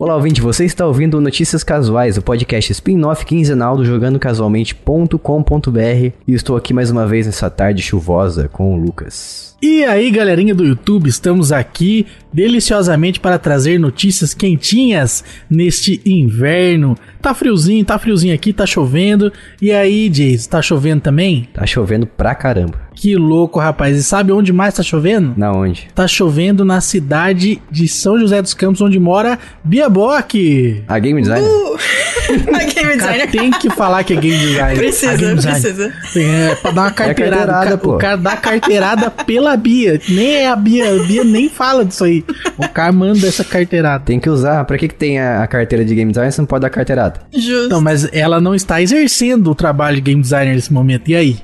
Olá, ouvinte, você está ouvindo Notícias Casuais, o podcast spin-off quinzenal do jogandocasualmente.com.br e estou aqui mais uma vez nessa tarde chuvosa com o Lucas. E aí, galerinha do YouTube, estamos aqui deliciosamente para trazer notícias quentinhas neste inverno. Tá friozinho, tá friozinho aqui, tá chovendo. E aí, Jace, tá chovendo também? Tá chovendo pra caramba. Que louco, rapaz. E sabe onde mais tá chovendo? Na onde? Tá chovendo na cidade de São José dos Campos, onde mora Bia Bock. A Game Designer? Uh, a Game Designer. tem que falar que é game designer. Precisa, game designer. precisa. É, pra dar uma carteirada. carteirada, o, ca- pô. o cara dá carteirada pela Bia. Nem é a Bia. A Bia nem fala disso aí. O cara manda essa carteirada. Tem que usar. Pra que, que tem a, a carteira de Game Designer se não pode dar carteirada? Justo. Não, mas ela não está exercendo o trabalho de game designer nesse momento. E aí?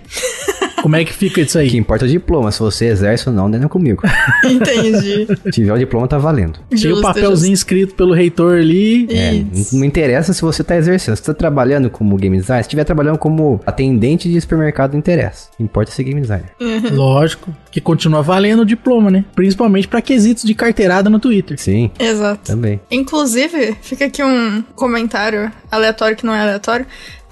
Como é que fica isso O que aí? importa é o diploma. Se você exerce ou não, não é comigo. Entendi. Se tiver o diploma, tá valendo. Tem Justo, o papelzinho escrito pelo reitor ali. justo. É, Isso. não interessa se você tá exercendo. Se você tá trabalhando como game designer, se estiver trabalhando como atendente de supermercado, não interessa. Importa é ser game designer. Lógico, que continua valendo o diploma, né? Principalmente pra quesitos de carteirada no Twitter. Sim, Exato. também. Inclusive, fica aqui um comentário aleatório que não é aleatório.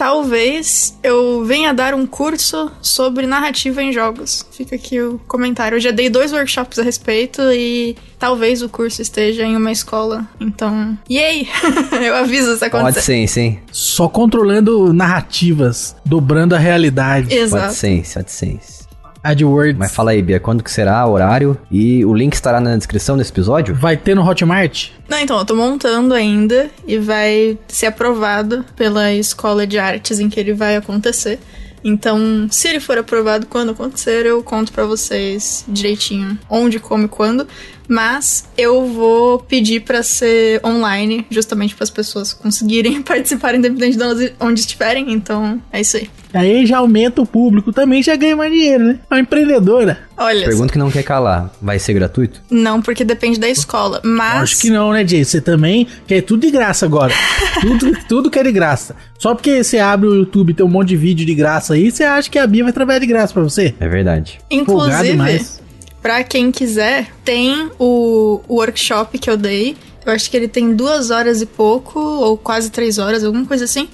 Talvez eu venha dar um curso sobre narrativa em jogos. Fica aqui o comentário. Eu já dei dois workshops a respeito e talvez o curso esteja em uma escola. Então, yay! eu aviso se acontecer. AdSense, hein? Só controlando narrativas, dobrando a realidade. Exato. AdSense, AdSense. AdWords. Mas fala aí, Bia, quando que será, horário? E o link estará na descrição desse episódio? Vai ter no Hotmart? Não, então, eu tô montando ainda e vai ser aprovado pela escola de artes em que ele vai acontecer. Então, se ele for aprovado quando acontecer, eu conto pra vocês direitinho onde, como e quando. Mas eu vou pedir pra ser online, justamente para as pessoas conseguirem participar independente de onde estiverem. Então, é isso aí. Aí já aumenta o público, também já ganha mais dinheiro, né? É uma empreendedora. Olha, Pergunta que não quer calar. Vai ser gratuito? não, porque depende da escola. Mas. Acho que não, né, Jay? Você também quer tudo de graça agora. tudo, tudo quer de graça. Só porque você abre o YouTube e tem um monte de vídeo de graça aí, você acha que a Bia vai trabalhar de graça pra você? É verdade. Inclusive, pra quem quiser, tem o, o workshop que eu dei. Eu acho que ele tem duas horas e pouco, ou quase três horas, alguma coisa assim.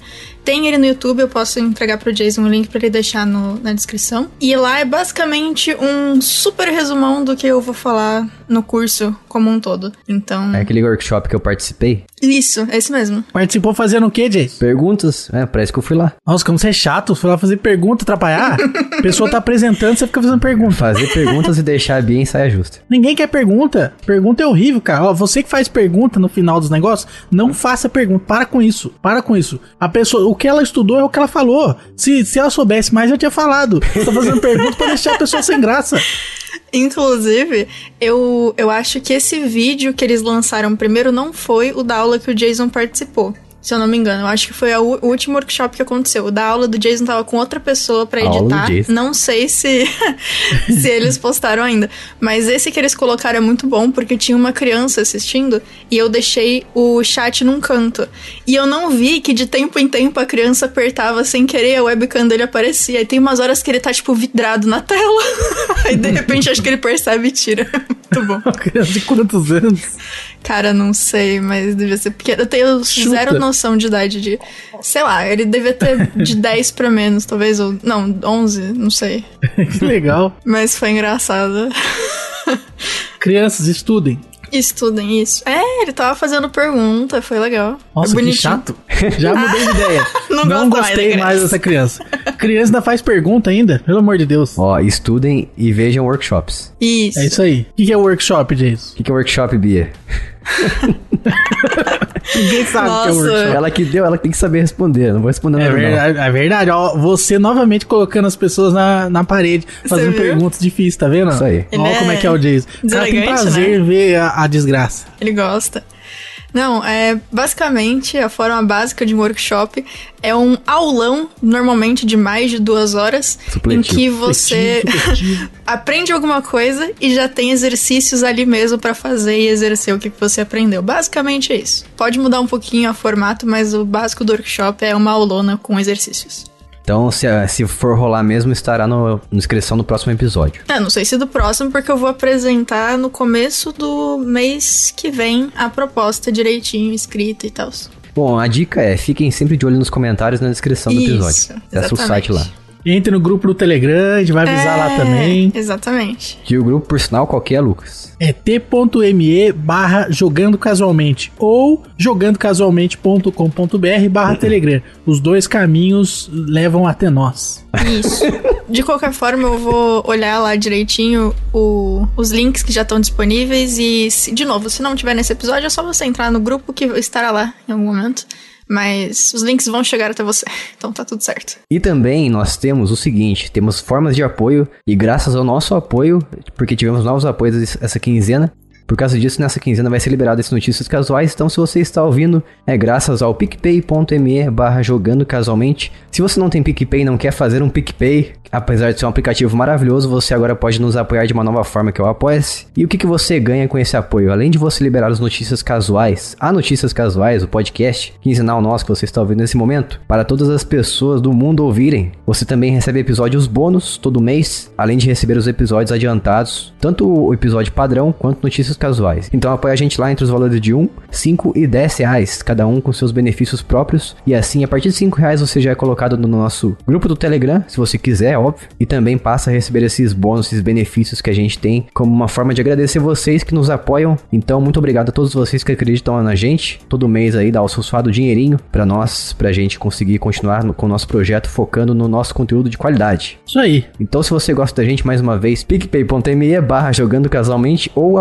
Tem ele no YouTube, eu posso entregar pro Jason o link pra ele deixar no- na descrição. E lá é basicamente um super resumão do que eu vou falar no curso como um todo. Então, É aquele workshop que eu participei. isso, é isso mesmo. Participou fazendo o quê, Jay? Perguntas? É, parece que eu fui lá. Nossa, como você é chato, foi lá fazer pergunta, atrapalhar. A pessoa tá apresentando, você fica fazendo pergunta. Fazer perguntas e deixar a Bia em saia justa. Ninguém quer pergunta. Pergunta é horrível, cara. Ó, você que faz pergunta no final dos negócios, não faça pergunta. Para com isso. Para com isso. A pessoa, o que ela estudou é o que ela falou. Se, se ela soubesse mais, eu tinha falado. Tô fazendo pergunta pra deixar a pessoa sem graça. Inclusive, eu, eu acho que esse vídeo que eles lançaram primeiro não foi o da aula que o Jason participou. Se eu não me engano, eu acho que foi o último workshop que aconteceu. O da aula do Jason tava com outra pessoa do editar. Não sei se se eles postaram ainda, mas esse que eles colocaram é muito bom porque tinha uma criança assistindo e eu deixei o chat num canto. E eu não vi que de tempo em tempo a criança apertava sem querer, a webcam dele aparecia. E tem umas horas que ele tá tipo vidrado na tela. Aí de repente acho que ele percebe e tira. Muito bom. Uma criança de quantos anos? Cara, não sei, mas devia ser pequeno. Eu tenho Chuta. zero noção de idade de. Sei lá, ele devia ter de 10 pra menos, talvez, ou. Não, 11, não sei. que legal. Mas foi engraçado. Crianças, estudem. Estudem isso. É, ele tava fazendo pergunta, foi legal. Nossa, é que bonitinho. chato. Já mudei de ideia. Não Não, mais gostei criança. mais dessa criança. Criança ainda faz pergunta ainda? Pelo amor de Deus. Ó, estudem e vejam workshops. Isso. É isso aí. O que que é workshop, Jason? O que, que é workshop, Bia? Ninguém sabe o que é Nossa. workshop. Ela que deu, ela que tem que saber responder. Não vou responder É nada, não. verdade, é verdade. Ó, você novamente colocando as pessoas na, na parede, fazendo perguntas difíceis, tá vendo? Isso aí. Olha como é é que é o Jason. O cara tem prazer em ver a, a desgraça. Ele gosta. Não, é basicamente a forma básica de um workshop é um aulão, normalmente de mais de duas horas, Supletivo. em que você Supletivo, aprende alguma coisa e já tem exercícios ali mesmo pra fazer e exercer o que que você aprendeu. Basicamente é isso. Pode mudar um pouquinho o formato, mas o básico do workshop é uma aulona com exercícios. Então, se, se for rolar mesmo, estará no, na descrição do próximo episódio. É, não sei se do próximo, porque eu vou apresentar no começo do mês que vem a proposta direitinho, escrita e tal. Bom, a dica é, fiquem sempre de olho nos comentários na descrição do episódio. Isso, Acesse o site lá. Entre no grupo do Telegram, a gente vai avisar lá É, também. Exatamente. Que o grupo, por sinal, qualquer é Lucas. É t.me barra jogando casualmente ou jogandocasualmente.com.br barra Telegram. Os dois caminhos levam até nós. Isso. De qualquer forma, eu vou olhar lá direitinho o- os links que já estão disponíveis e, se- de novo, se não tiver nesse episódio, é só você entrar no grupo que estará lá em algum momento. Mas os links vão chegar até você, então tá tudo certo. E também nós temos o seguinte, temos formas de apoio e graças ao nosso apoio, porque tivemos novos apoios essa quinzena, por causa disso, nessa quinzena vai ser liberado esse Notícias Casuais, então se você está ouvindo, é graças ao picpay.me barra jogando casualmente. Se você não tem PicPay e não quer fazer um PicPay, apesar de ser um aplicativo maravilhoso, você agora pode nos apoiar de uma nova forma que é o Apoia-se. E o que, que você ganha com esse apoio? Além de você liberar as notícias casuais, a Notícias Casuais, o podcast quinzenal nosso que você está ouvindo nesse momento, para todas as pessoas do mundo ouvirem, você também recebe episódios bônus todo mês, além de receber os episódios adiantados, tanto o episódio padrão quanto notícias casuais. Então apoia a gente lá entre os valores de 1, 5 e 10 reais, cada um com seus benefícios próprios. E assim, a partir de 5 reais você já é colocado no nosso grupo do Telegram, se você quiser, óbvio. E também passa a receber esses bônus, esses benefícios que a gente tem, como uma forma de agradecer vocês que nos apoiam. Então, muito obrigado a todos vocês que acreditam na gente. Todo mês aí dá o seu suado dinheirinho pra nós, pra gente conseguir continuar no- com o nosso projeto focando no nosso conteúdo de qualidade. Isso aí. Então, se você gosta da gente, mais uma vez, picpay.me barra jogando casualmente ou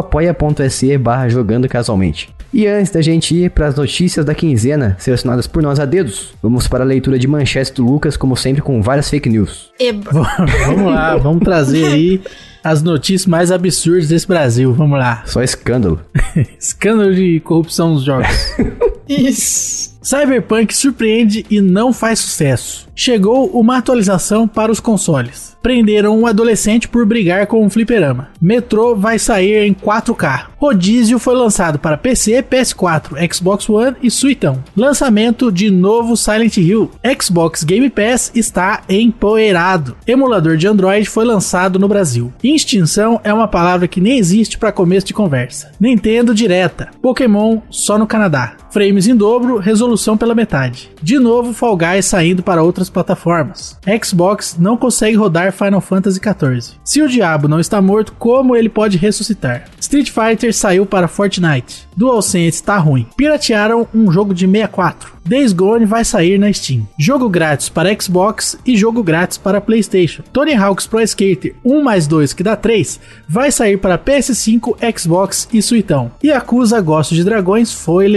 apoia.se barra jogando casualmente. E antes da gente ir para as notícias da quinzena, selecionadas por nós a dedos, vamos para a leitura de manchetes do Lucas, como sempre, com várias fake news. Eba. vamos lá, vamos trazer aí as notícias mais absurdas desse Brasil. Vamos lá. Só escândalo. Escândalo de corrupção nos jogos. Isso. Cyberpunk surpreende e não faz sucesso. Chegou uma atualização para os consoles. Prenderam um adolescente por brigar com um fliperama. Metrô vai sair em 4K. Rodízio foi lançado para PC, PS4, Xbox One e Suitão. Lançamento de novo Silent Hill. Xbox Game Pass está empoeirado. Emulador de Android foi lançado no Brasil. Extinção é uma palavra que nem existe para começo de conversa. Nintendo direta. Pokémon só no Canadá. Frames em dobro, resolução pela metade. De novo, Fall Guys saindo para outras plataformas. Xbox não consegue rodar Final Fantasy XIV. Se o diabo não está morto, como ele pode ressuscitar? Street Fighter saiu para Fortnite. DualSense tá ruim. Piratearam um jogo de 64. Days Gone vai sair na Steam. Jogo grátis para Xbox e jogo grátis para PlayStation. Tony Hawk's Pro Skater 1 mais 2 que dá 3 vai sair para PS5, Xbox e Suitão. E Acusa Gosto de Dragões foi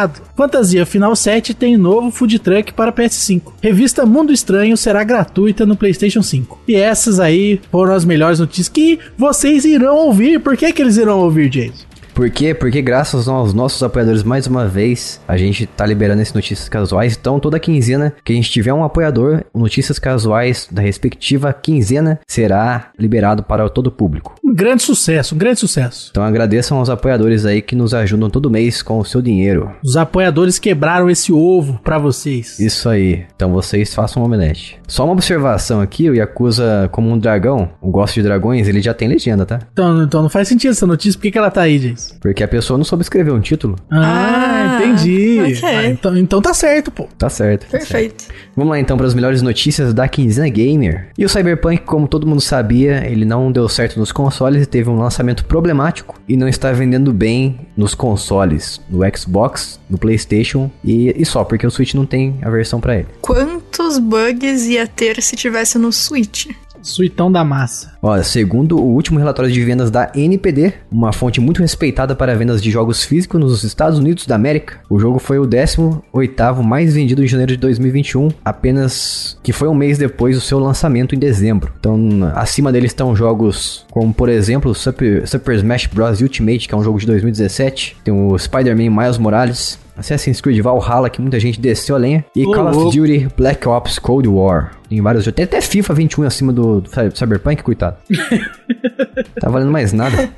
legendado. Fantasia Final 7 tem novo food truck para PS5. Revista Mundo Estranho será gratuita no PlayStation 5. E essas aí foram as melhores notícias que vocês irão ouvir. Por que, que eles irão ouvir, Jason? Por quê? Porque graças aos nossos apoiadores, mais uma vez, a gente tá liberando esse Notícias Casuais. Então, toda quinzena que a gente tiver um apoiador, Notícias Casuais da respectiva quinzena será liberado para todo o público. Um grande sucesso, um grande sucesso. Então agradeçam aos apoiadores aí que nos ajudam todo mês com o seu dinheiro. Os apoiadores quebraram esse ovo pra vocês. Isso aí. Então vocês façam um omelete. Só uma observação aqui, o Yakuza como um dragão, o gosto de dragões, ele já tem legenda, tá? Então, então não faz sentido essa notícia. Por que, que ela tá aí, Porque a pessoa não soube escrever um título. Ah, Ah, entendi. ok. Ah, então, então tá certo, pô. Tá certo. tá certo. Perfeito. Vamos lá então para as melhores notícias da quinzena gamer. E o Cyberpunk, como todo mundo sabia, ele não deu certo nos consoles e teve um lançamento problemático e não está vendendo bem nos consoles, no Xbox, no PlayStation e, e só porque o Switch não tem a versão para ele. Quantos bugs ia ter se tivesse no Switch? Suitão da massa. Olha, segundo o último relatório de vendas da NPD, uma fonte muito respeitada para vendas de jogos físicos nos Estados Unidos da América, o jogo foi o 18º mais vendido em janeiro de 2021, apenas que foi um mês depois do seu lançamento em dezembro. Então, acima dele estão jogos como, por exemplo, Super, Super Smash Bros. Ultimate, que é um jogo de 2017, tem o Spider-Man Miles Morales, Assassin's Creed Valhalla, que muita gente desceu a lenha. E Ô, Call of. Duty Black Ops Cold War. Tem vários jogos. Tem até FIFA 21 acima do, do Cy- Cyberpunk, coitado. tá valendo mais nada.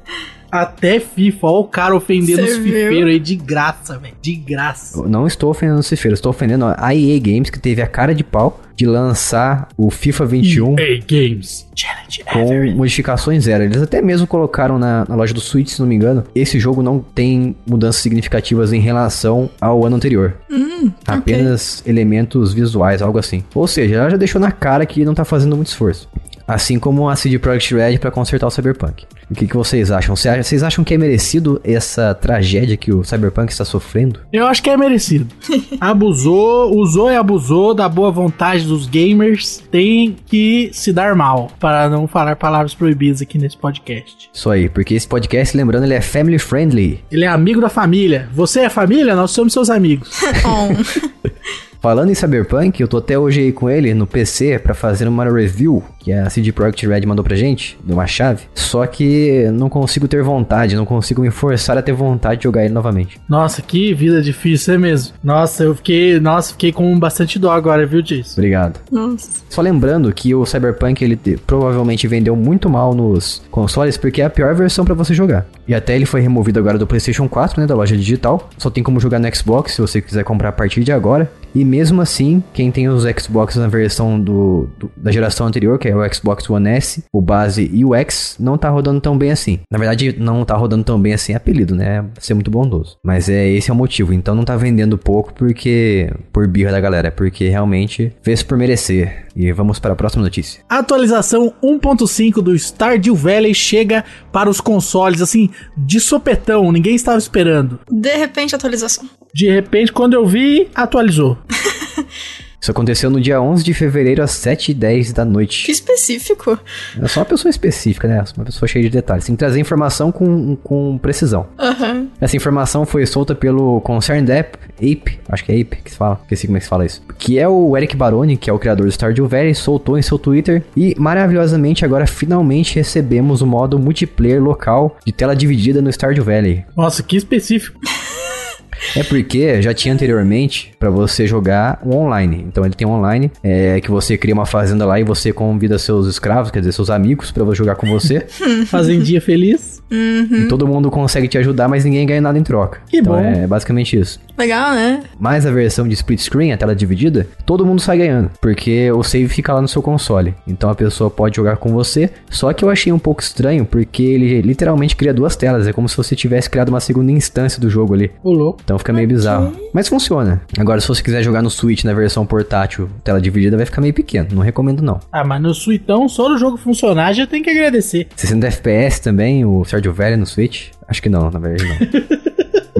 Até FIFA, ó o cara ofendendo Cê os fifeiros aí de graça, velho. De graça. Eu não estou ofendendo os cifreiros, estou ofendendo a EA Games, que teve a cara de pau de lançar o FIFA 21 EA Games Challenge com Ever. modificações zero. Eles até mesmo colocaram na, na loja do Switch, se não me engano, esse jogo não tem mudanças significativas em relação ao ano anterior. Apenas elementos visuais, algo assim. Ou seja, ela já deixou na cara que não tá fazendo muito esforço. Assim como a CD Projekt Red para consertar o Cyberpunk. O que, que vocês acham? Cê acha- Vocês acham que é merecido essa tragédia que o Cyberpunk está sofrendo? Eu acho que é merecido. abusou, usou e abusou da boa vontade dos gamers. Tem que se dar mal, para não falar palavras proibidas aqui nesse podcast. Isso aí, porque esse podcast, lembrando, ele é family friendly. Ele é amigo da família. Você é família? Nós somos seus amigos. On. Falando em Cyberpunk, eu tô até hoje aí com ele no PC pra fazer uma review que a CD Projekt Red mandou pra gente, de uma chave. Só que não consigo ter vontade, não consigo me forçar a ter vontade de jogar ele novamente. Nossa, que vida difícil, é mesmo. Nossa, eu fiquei, nossa, fiquei com bastante dó agora, viu, Jason? Obrigado. Nossa. Só lembrando que o Cyberpunk ele te- provavelmente vendeu muito mal nos consoles porque é a pior versão pra você jogar. E até ele foi removido agora do PlayStation 4, né, da loja digital. Só tem como jogar no Xbox se você quiser comprar a partir de agora. E mesmo assim, quem tem os Xbox na versão do, do- da geração anterior, que é o Xbox One S, o base e o X, não tá rodando tão bem assim. Na verdade, não tá rodando tão bem assim é apelido, né? Ser muito bondoso. Mas é esse é o motivo. Então não tá vendendo pouco porque por birra da galera, é porque realmente fez por merecer. E vamos para a próxima notícia. A atualização 1.5 do Stardew Valley chega para os consoles, assim, de sopetão, ninguém estava esperando. De repente, atualização. De repente, quando eu vi, atualizou. Isso aconteceu no dia 11 de fevereiro às 7h10 da Que noite. específico. É só uma pessoa específica, né? Uma pessoa cheia de detalhes. Tem que trazer informação com, com precisão. Aham. Essa informação foi solta pelo Concerned App, Ape, acho que é Ape que se fala, esqueci como é que se fala isso. Que é o Eric Baroni, que é o criador do Stardew Valley, soltou em seu Twitter. E maravilhosamente agora finalmente recebemos o modo multiplayer local de tela dividida no Stardew Valley. Nossa, que específico. É porque já tinha anteriormente pra você jogar online. Então ele tem online, é que você cria uma fazenda lá e você convida seus escravos, quer dizer, seus amigos pra jogar com você. Fazendinha feliz. E todo mundo consegue te ajudar, mas ninguém ganha nada em troca. Que então bom. é basicamente isso. Legal, né? Mas a versão de split screen, a tela dividida, todo mundo sai ganhando, porque o save fica lá no seu console. Então a pessoa pode jogar com você. Só que eu achei um pouco estranho, porque ele literalmente cria duas telas. É como se você tivesse criado uma segunda instância do jogo ali. Louco. Então fica meio bizarro. Mas funciona. Agora, se você quiser jogar no Switch na versão portátil, tela dividida, vai ficar meio pequeno. Não recomendo, não. Ah, mas no Suitão, só no jogo funcionar, já tem que agradecer. 60 FPS também, o Stardew Valley no Switch? Acho que não, na verdade não.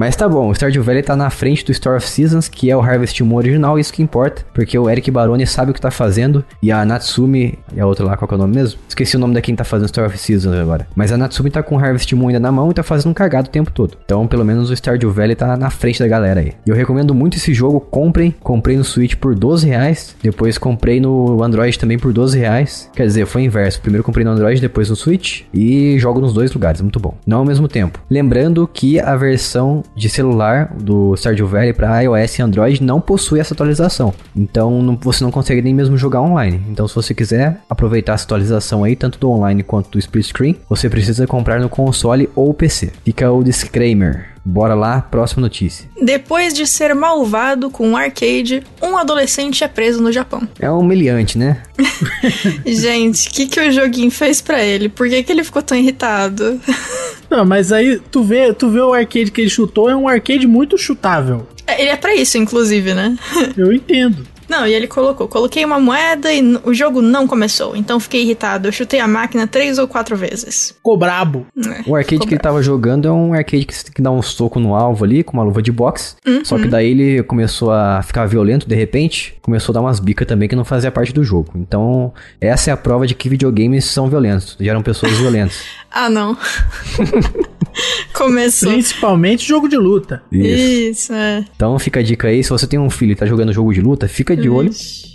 Mas tá bom, o Stardew Valley tá na frente do Store of Seasons, que é o Harvest Moon original, isso que importa, porque o Eric Baroni sabe o que tá fazendo, e a Natsumi, e a outra lá, qual que é o nome mesmo? Esqueci o nome da quem tá fazendo Store of Seasons agora. Mas a Natsumi tá com o Harvest Moon ainda na mão e tá fazendo um cagado o tempo todo. Então, pelo menos o Stardew Valley tá na frente da galera aí. E eu recomendo muito esse jogo, comprem. Comprei no Switch por 12 reais, depois comprei no Android também por 12 reais. Quer dizer, foi inverso. Primeiro comprei no Android, depois no Switch, e jogo nos dois lugares, muito bom. Não ao mesmo tempo. Lembrando que a versão de celular do Stardew Valley para iOS e Android não possui essa atualização. Então não- você não consegue nem mesmo jogar online. Então se você quiser aproveitar essa atualização aí, tanto do online quanto do split screen, você precisa comprar no console ou PC. Fica o disclaimer. Bora lá, próxima notícia. Depois de ser malvado com um arcade, um adolescente é preso no Japão. É humilhante, né? Gente, o que, que o joguinho fez pra ele? Por que, que ele ficou tão irritado? Não, mas aí tu vê, tu vê o arcade que ele chutou, é um arcade muito chutável. É, Ele é pra isso, inclusive, né? Eu entendo. Não, e ele colocou: coloquei uma moeda e o jogo não começou, então fiquei irritado. Eu chutei a máquina três ou quatro vezes. Ficou brabo. É, O arcade que ele tava jogando é um arcade que você tem que dar um soco no alvo ali, com uma luva de boxe. Só que daí ele começou a ficar violento de repente, começou a dar umas bicas também que não fazia parte do jogo. Então, essa é a prova de que videogames são violentos, geram pessoas violentas. Ah, não. Começou. Principalmente jogo de luta. Isso, é. Então fica a dica aí, se você tem um filho e tá jogando jogo de luta, fica de olho.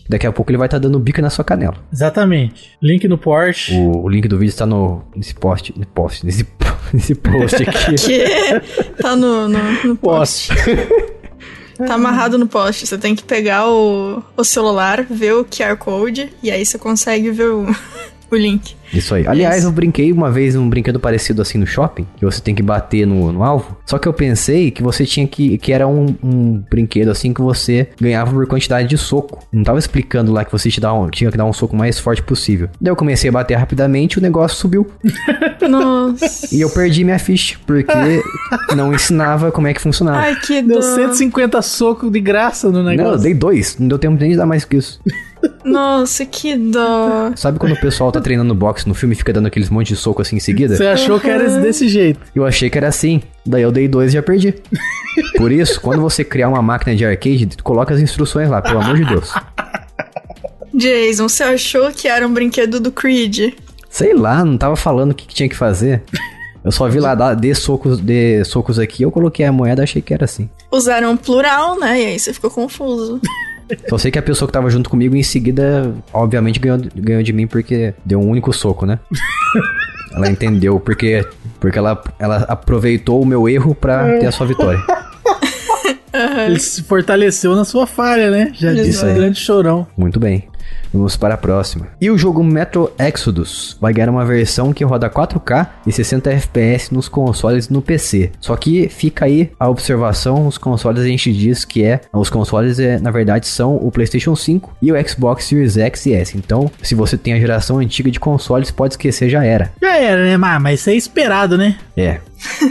Daqui a pouco ele vai estar dando bica na sua canela. Exatamente. Link no Porsche. O, o link do vídeo está no nesse post, nesse post, nesse, nesse post aqui. Que tá no, no, no poste. Tá amarrado no poste. Você tem que pegar o, o celular, ver o QR Code, e aí você consegue ver o, o link. Isso aí. Aliás, eu brinquei uma vez um brinquedo parecido assim no shopping, que você tem que bater no, no alvo. Só que eu pensei que você tinha que. que era um, um brinquedo assim que você ganhava por quantidade de soco. Não tava explicando lá que você te dá um- tinha que dar um soco mais forte possível. Daí eu comecei a bater rapidamente e o negócio subiu. Nossa. E eu perdi minha ficha, porque não ensinava como é que funcionava. Ai, que Deu dó. 150 socos de graça no não, eu negócio. dei dois. Não deu tempo nem de dar mais que isso. Nossa, que dó. Sabe quando o pessoal tá treinando boxe no filme e fica dando aqueles monte de soco assim em seguida? Você achou que era desse jeito. Eu achei que era assim. Daí eu dei dois e já perdi. Por isso, quando você criar uma máquina de arcade, tu coloca as instruções lá, pelo amor de Deus. Jason, você achou que era um brinquedo do Creed? Sei lá, não tava falando o que, que tinha que fazer. Eu só vi lá, dê socos, dê socos aqui, eu coloquei a moeda achei que era assim. Usaram plural, né? E aí você ficou confuso. Só sei que a pessoa que tava junto comigo em seguida, obviamente, ganhou, ganhou de mim porque deu um único soco, né? Ela entendeu, porque, porque ela, ela aproveitou o meu erro pra ter a sua vitória. Ele se fortaleceu na sua falha, né? Já disse o grande chorão. Muito bem. Vamos para a próxima. E o jogo Metro Exodus vai ganhar uma versão que roda 4K e 60 FPS nos consoles no PC. Só que fica aí a observação, os consoles a gente diz que é, os consoles é, na verdade são o PlayStation 5 e o Xbox Series X e S. Então, se você tem a geração antiga de consoles, pode esquecer, já era. Já era, né? Mas isso é esperado, né? É.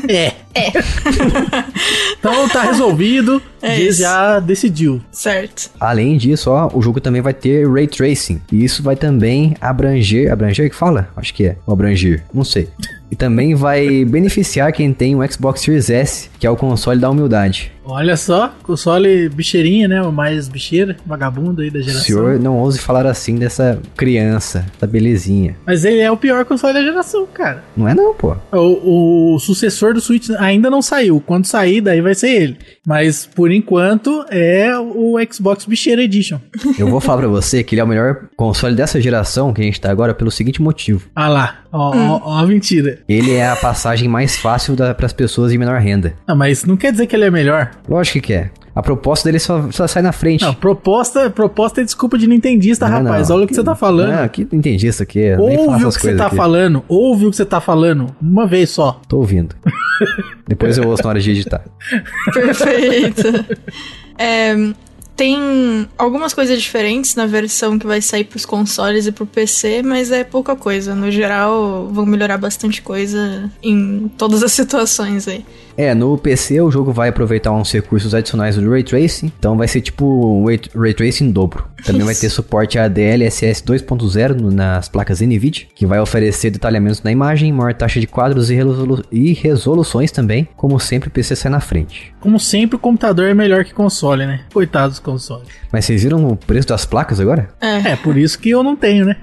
É. É. então tá resolvido. É Diz isso. já decidiu. Certo. Além disso, ó, o jogo também vai ter Ray Tracing. E isso vai também abranger. Abranger que fala? Acho que é. Ou abranger. Não sei. E também vai beneficiar quem tem o Xbox Series S, que é o console da humildade. Olha só, console bicheirinha, né? O mais bicheira, vagabundo aí da O geração. senhor não ouse falar assim dessa criança, da belezinha. Mas ele é o pior console da geração, cara. Não é não, pô. O, o sucessor do Switch ainda não saiu. Quando sair, daí vai ser ele. Mas por enquanto é o Xbox Bicheira Edition. Eu vou falar pra você que ele é o melhor console dessa geração que a gente tá agora pelo seguinte motivo. Ah lá, ó, ó, ó a mentira. Ele é a passagem mais fácil da, pras pessoas de menor renda. Não, mas não quer dizer que ele é melhor. Lógico que é. A proposta dele só, só sai na frente. Não, proposta, proposta é desculpa de nintendista, Não, rapaz. não. Olha o que você tá falando. Não, que isso aqui. Ouve o que você tá aqui. falando. Ouve o que você tá falando. Uma vez só. Tô ouvindo. Depois eu ouço na hora de editar. Perfeito. É, tem algumas coisas diferentes na versão que vai sair pros consoles e pro PC, mas é pouca coisa. No geral, vão melhorar bastante coisa em todas as situações aí. É, no PC o jogo vai aproveitar uns recursos adicionais do Ray Tracing, então vai ser tipo um Ray, Ray Tracing em dobro. Também vai ter suporte a DLSS 2.0 no- nas placas NVIDIA, que vai oferecer detalhamentos na imagem, maior taxa de quadros e, resolu- e resoluções também. Como sempre, o PC sai na frente. Como sempre, o computador é melhor que console, né? Coitado dos consoles. Mas vocês viram o preço das placas agora? É, É, por isso que eu não tenho, né?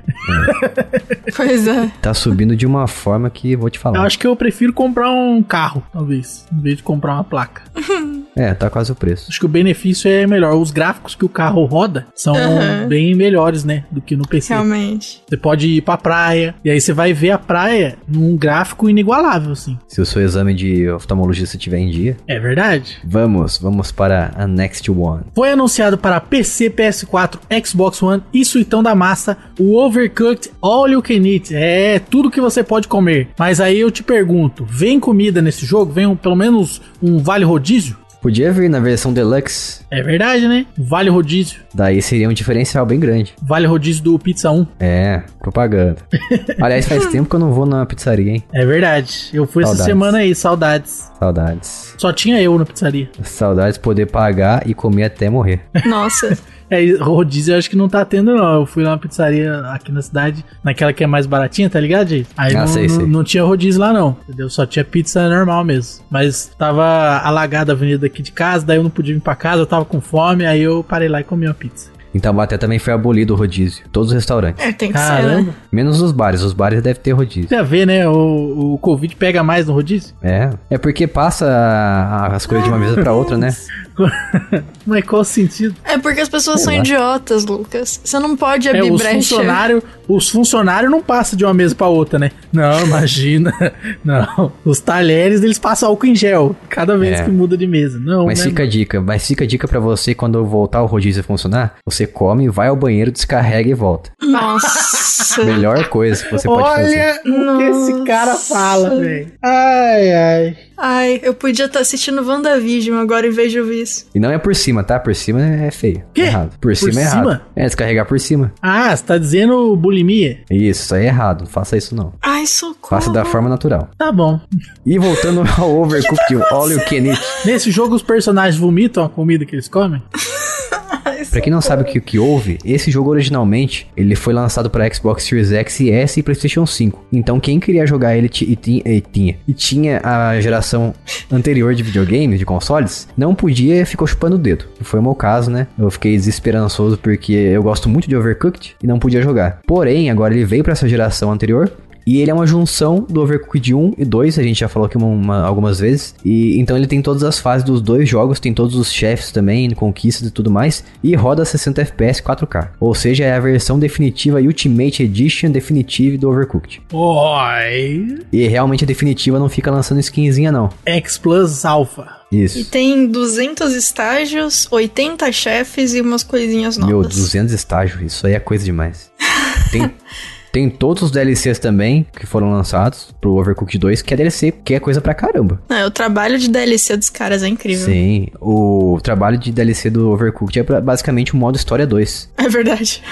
pois é. Tá subindo de uma forma que vou te Eu falar. acho que eu prefiro comprar um carro, talvez, em vez de comprar uma placa. É, tá quase o preço. Acho que o benefício é melhor. Os gráficos que o carro roda são Aham. bem melhores, né? Do que no PC. Realmente. Você pode ir pra praia, e aí você vai ver a praia num gráfico inigualável, assim. Se o seu exame de oftalmologista estiver em dia. É verdade. Vamos, vamos para a next one. Foi anunciado para PC, PS4, Xbox One e suitão da massa o Overcooked All You Can Eat. É tudo que você pode comer. Mas aí eu te pergunto, vem comida nesse jogo? Vem um- pelo menos um vale rodízio? Podia vir na versão deluxe, É verdade, né? Vale rodízio. daí seria um diferencial bem grande. Vale rodízio do Pizza 1. É, propaganda. Aliás, faz tempo que eu não vou na pizzaria, hein? É verdade. Eu fui essa Saudades. semana aí, saudades. Saudades. Só tinha eu na pizzaria. Saudades de poder pagar e comer até morrer. Nossa. É, rodízio eu acho que não tá tendo, não. Eu fui lá na pizzaria aqui na cidade, naquela que é mais baratinha, tá ligado, gente? Aí Ah, não, sei, não, sei. não tinha rodízio lá, não. Entendeu? Só tinha pizza normal mesmo. Mas tava alagada a avenida aqui de casa, daí eu não podia vir pra casa, eu tava com fome, aí eu parei lá e comi uma pizza. Em Taubaté também foi abolido o rodízio. Todos os restaurantes. É, tem que ser, né? Caramba. Menos os bares. Os bares devem ter rodízio. Você vê, né? O, o Covid pega mais no rodízio? É. É porque passa a- as coisas de uma mesa pra outra, né? Mas qual o sentido? É porque as pessoas Sei são lá. idiotas, Lucas. Você não pode É, abrir os brecha. funcionários os funcionários não passam de uma mesa pra outra, né? Não, imagina. Não. Os talheres, eles passam álcool em gel cada vez É. que muda de mesa. Não, Mas né? fica a dica, mas fica a dica pra você quando voltar o rodízio a funcionar, você come, vai ao banheiro, descarrega e volta. Nossa. Melhor coisa que você pode fazer. Olha o que esse cara fala, velho. Ai, ai. Ai, eu podia estar assistindo WandaVision agora em vez de ouvir isso. E não é por cima, tá? Por cima é feio. Quê? É errado. Por, Por cima é cima? errado. É, descarregar por cima. Ah, você tá dizendo bulimia? Isso, isso aí é errado. Não faça isso não. Ai, socorro. Faça da forma natural. Tá bom. E voltando ao Overcooked, olha o Kenny. Nesse jogo, os personagens vomitam a comida que eles comem? Pra quem não sabe o que, que houve, esse jogo originalmente ele foi lançado para Xbox Series X e S e PlayStation 5. Então quem queria jogar ele e, ti- e tinha e tinha a geração anterior de videogames, de consoles, não podia e ficou chupando o dedo. Foi o meu caso, né? Eu fiquei desesperançoso porque eu gosto muito de Overcooked e não podia jogar. Porém, agora ele veio para essa geração anterior e ele é uma junção do Overcooked 1 e 2, a gente já falou aqui uma- uma- algumas vezes. E então ele tem todas as fases dos dois jogos, tem todos os chefes também, conquistas e tudo mais, e roda 60 FPS 4K. Ou seja, é a versão definitiva Ultimate Edition definitive do Overcooked. Oi. E realmente a definitiva não fica lançando skinzinha não. X Plus Alpha. E Isso. tem 200 estágios, 80 chefes e umas coisinhas novas. Meu, 200 estágios, isso aí é coisa demais. Tem Tem todos os DLCs também que foram lançados pro Overcooked 2, que é DLC, que é coisa pra caramba. É, o trabalho de DLC dos caras é incrível. Sim, o trabalho de DLC do Overcooked é pra- basicamente o modo História 2. É verdade.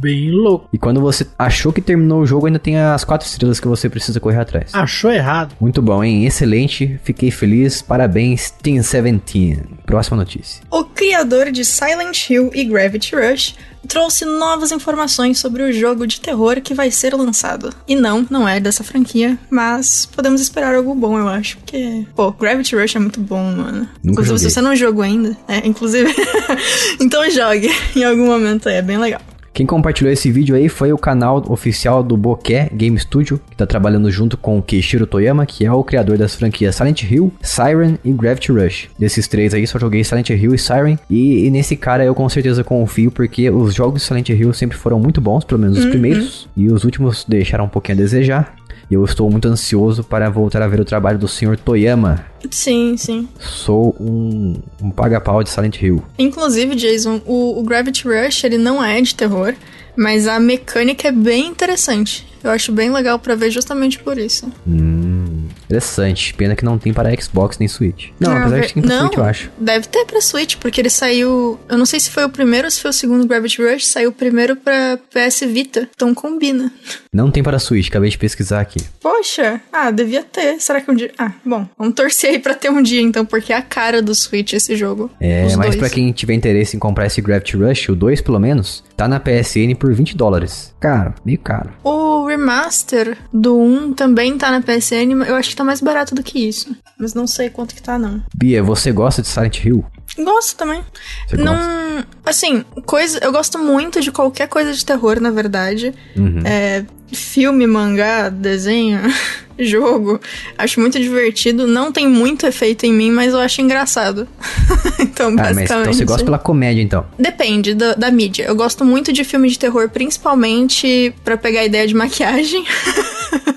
Bem louco. E quando você achou que terminou o jogo, ainda tem as quatro estrelas que você precisa correr atrás. Achou errado. Muito bom, hein? Excelente, fiquei feliz, parabéns, Team 17. Próxima notícia. O criador de Silent Hill e Gravity Rush trouxe novas informações sobre o jogo de terror que vai ser lançado. E não, não é dessa franquia, mas podemos esperar algo bom, eu acho. Porque, pô, Gravity Rush é muito bom, mano. Nunca inclusive, joguei. se você não jogou ainda, é, inclusive. então jogue em algum momento aí, é bem legal. Quem compartilhou esse vídeo aí foi o canal oficial do Bokeh Game Studio, que tá trabalhando junto com o Keishiro Toyama, que é o criador das franquias Silent Hill, Siren e Gravity Rush. Desses três aí, só joguei Silent Hill e Siren, e, e nesse cara eu com certeza confio, porque os jogos de Silent Hill sempre foram muito bons, pelo menos os primeiros, e os últimos deixaram um pouquinho a desejar. E eu estou muito ansioso para voltar a ver o trabalho do Sr. Toyama. Sim, sim. Sou um, um paga-pau de Silent Hill. Inclusive, Jason, o, o Gravity Rush, ele não é de terror, mas a mecânica é bem interessante. Eu acho bem legal pra ver justamente por isso. Hum, interessante. Pena que não tem para Xbox nem Switch. Não, Ah, apesar ver- de ter pra não, Switch, eu acho. Deve ter pra Switch, porque ele saiu. Eu não sei se foi o primeiro ou se foi o segundo Gravity Rush, saiu primeiro pra PS Vita. Então combina. Não tem para Switch, acabei de pesquisar aqui. Poxa, ah, devia ter. Será que um dia. Ah, bom, vamos torcer aí pra ter um dia então, porque é a cara do Switch esse jogo. É, Os mas dois. pra quem tiver interesse em comprar esse Gravity Rush, o 2 pelo menos, tá na PSN por 20 dólares. Caro, meio caro. O remaster do 1 também tá na PSN, mas eu acho que tá mais barato do que isso. Mas não sei quanto que tá, não. Bia, você gosta de Silent Hill? Gosto também. Você não. gosta? Assim, coisa. Eu gosto muito de qualquer coisa de terror, na verdade. Uhum. É, filme, mangá, desenho, jogo. Acho muito divertido. Não tem muito efeito em mim, mas eu acho engraçado. então, Ah, mas basicamente. então você gosta pela comédia, então. Depende da, da mídia. Eu gosto muito de filme de terror, principalmente pra pegar a ideia de maquiagem.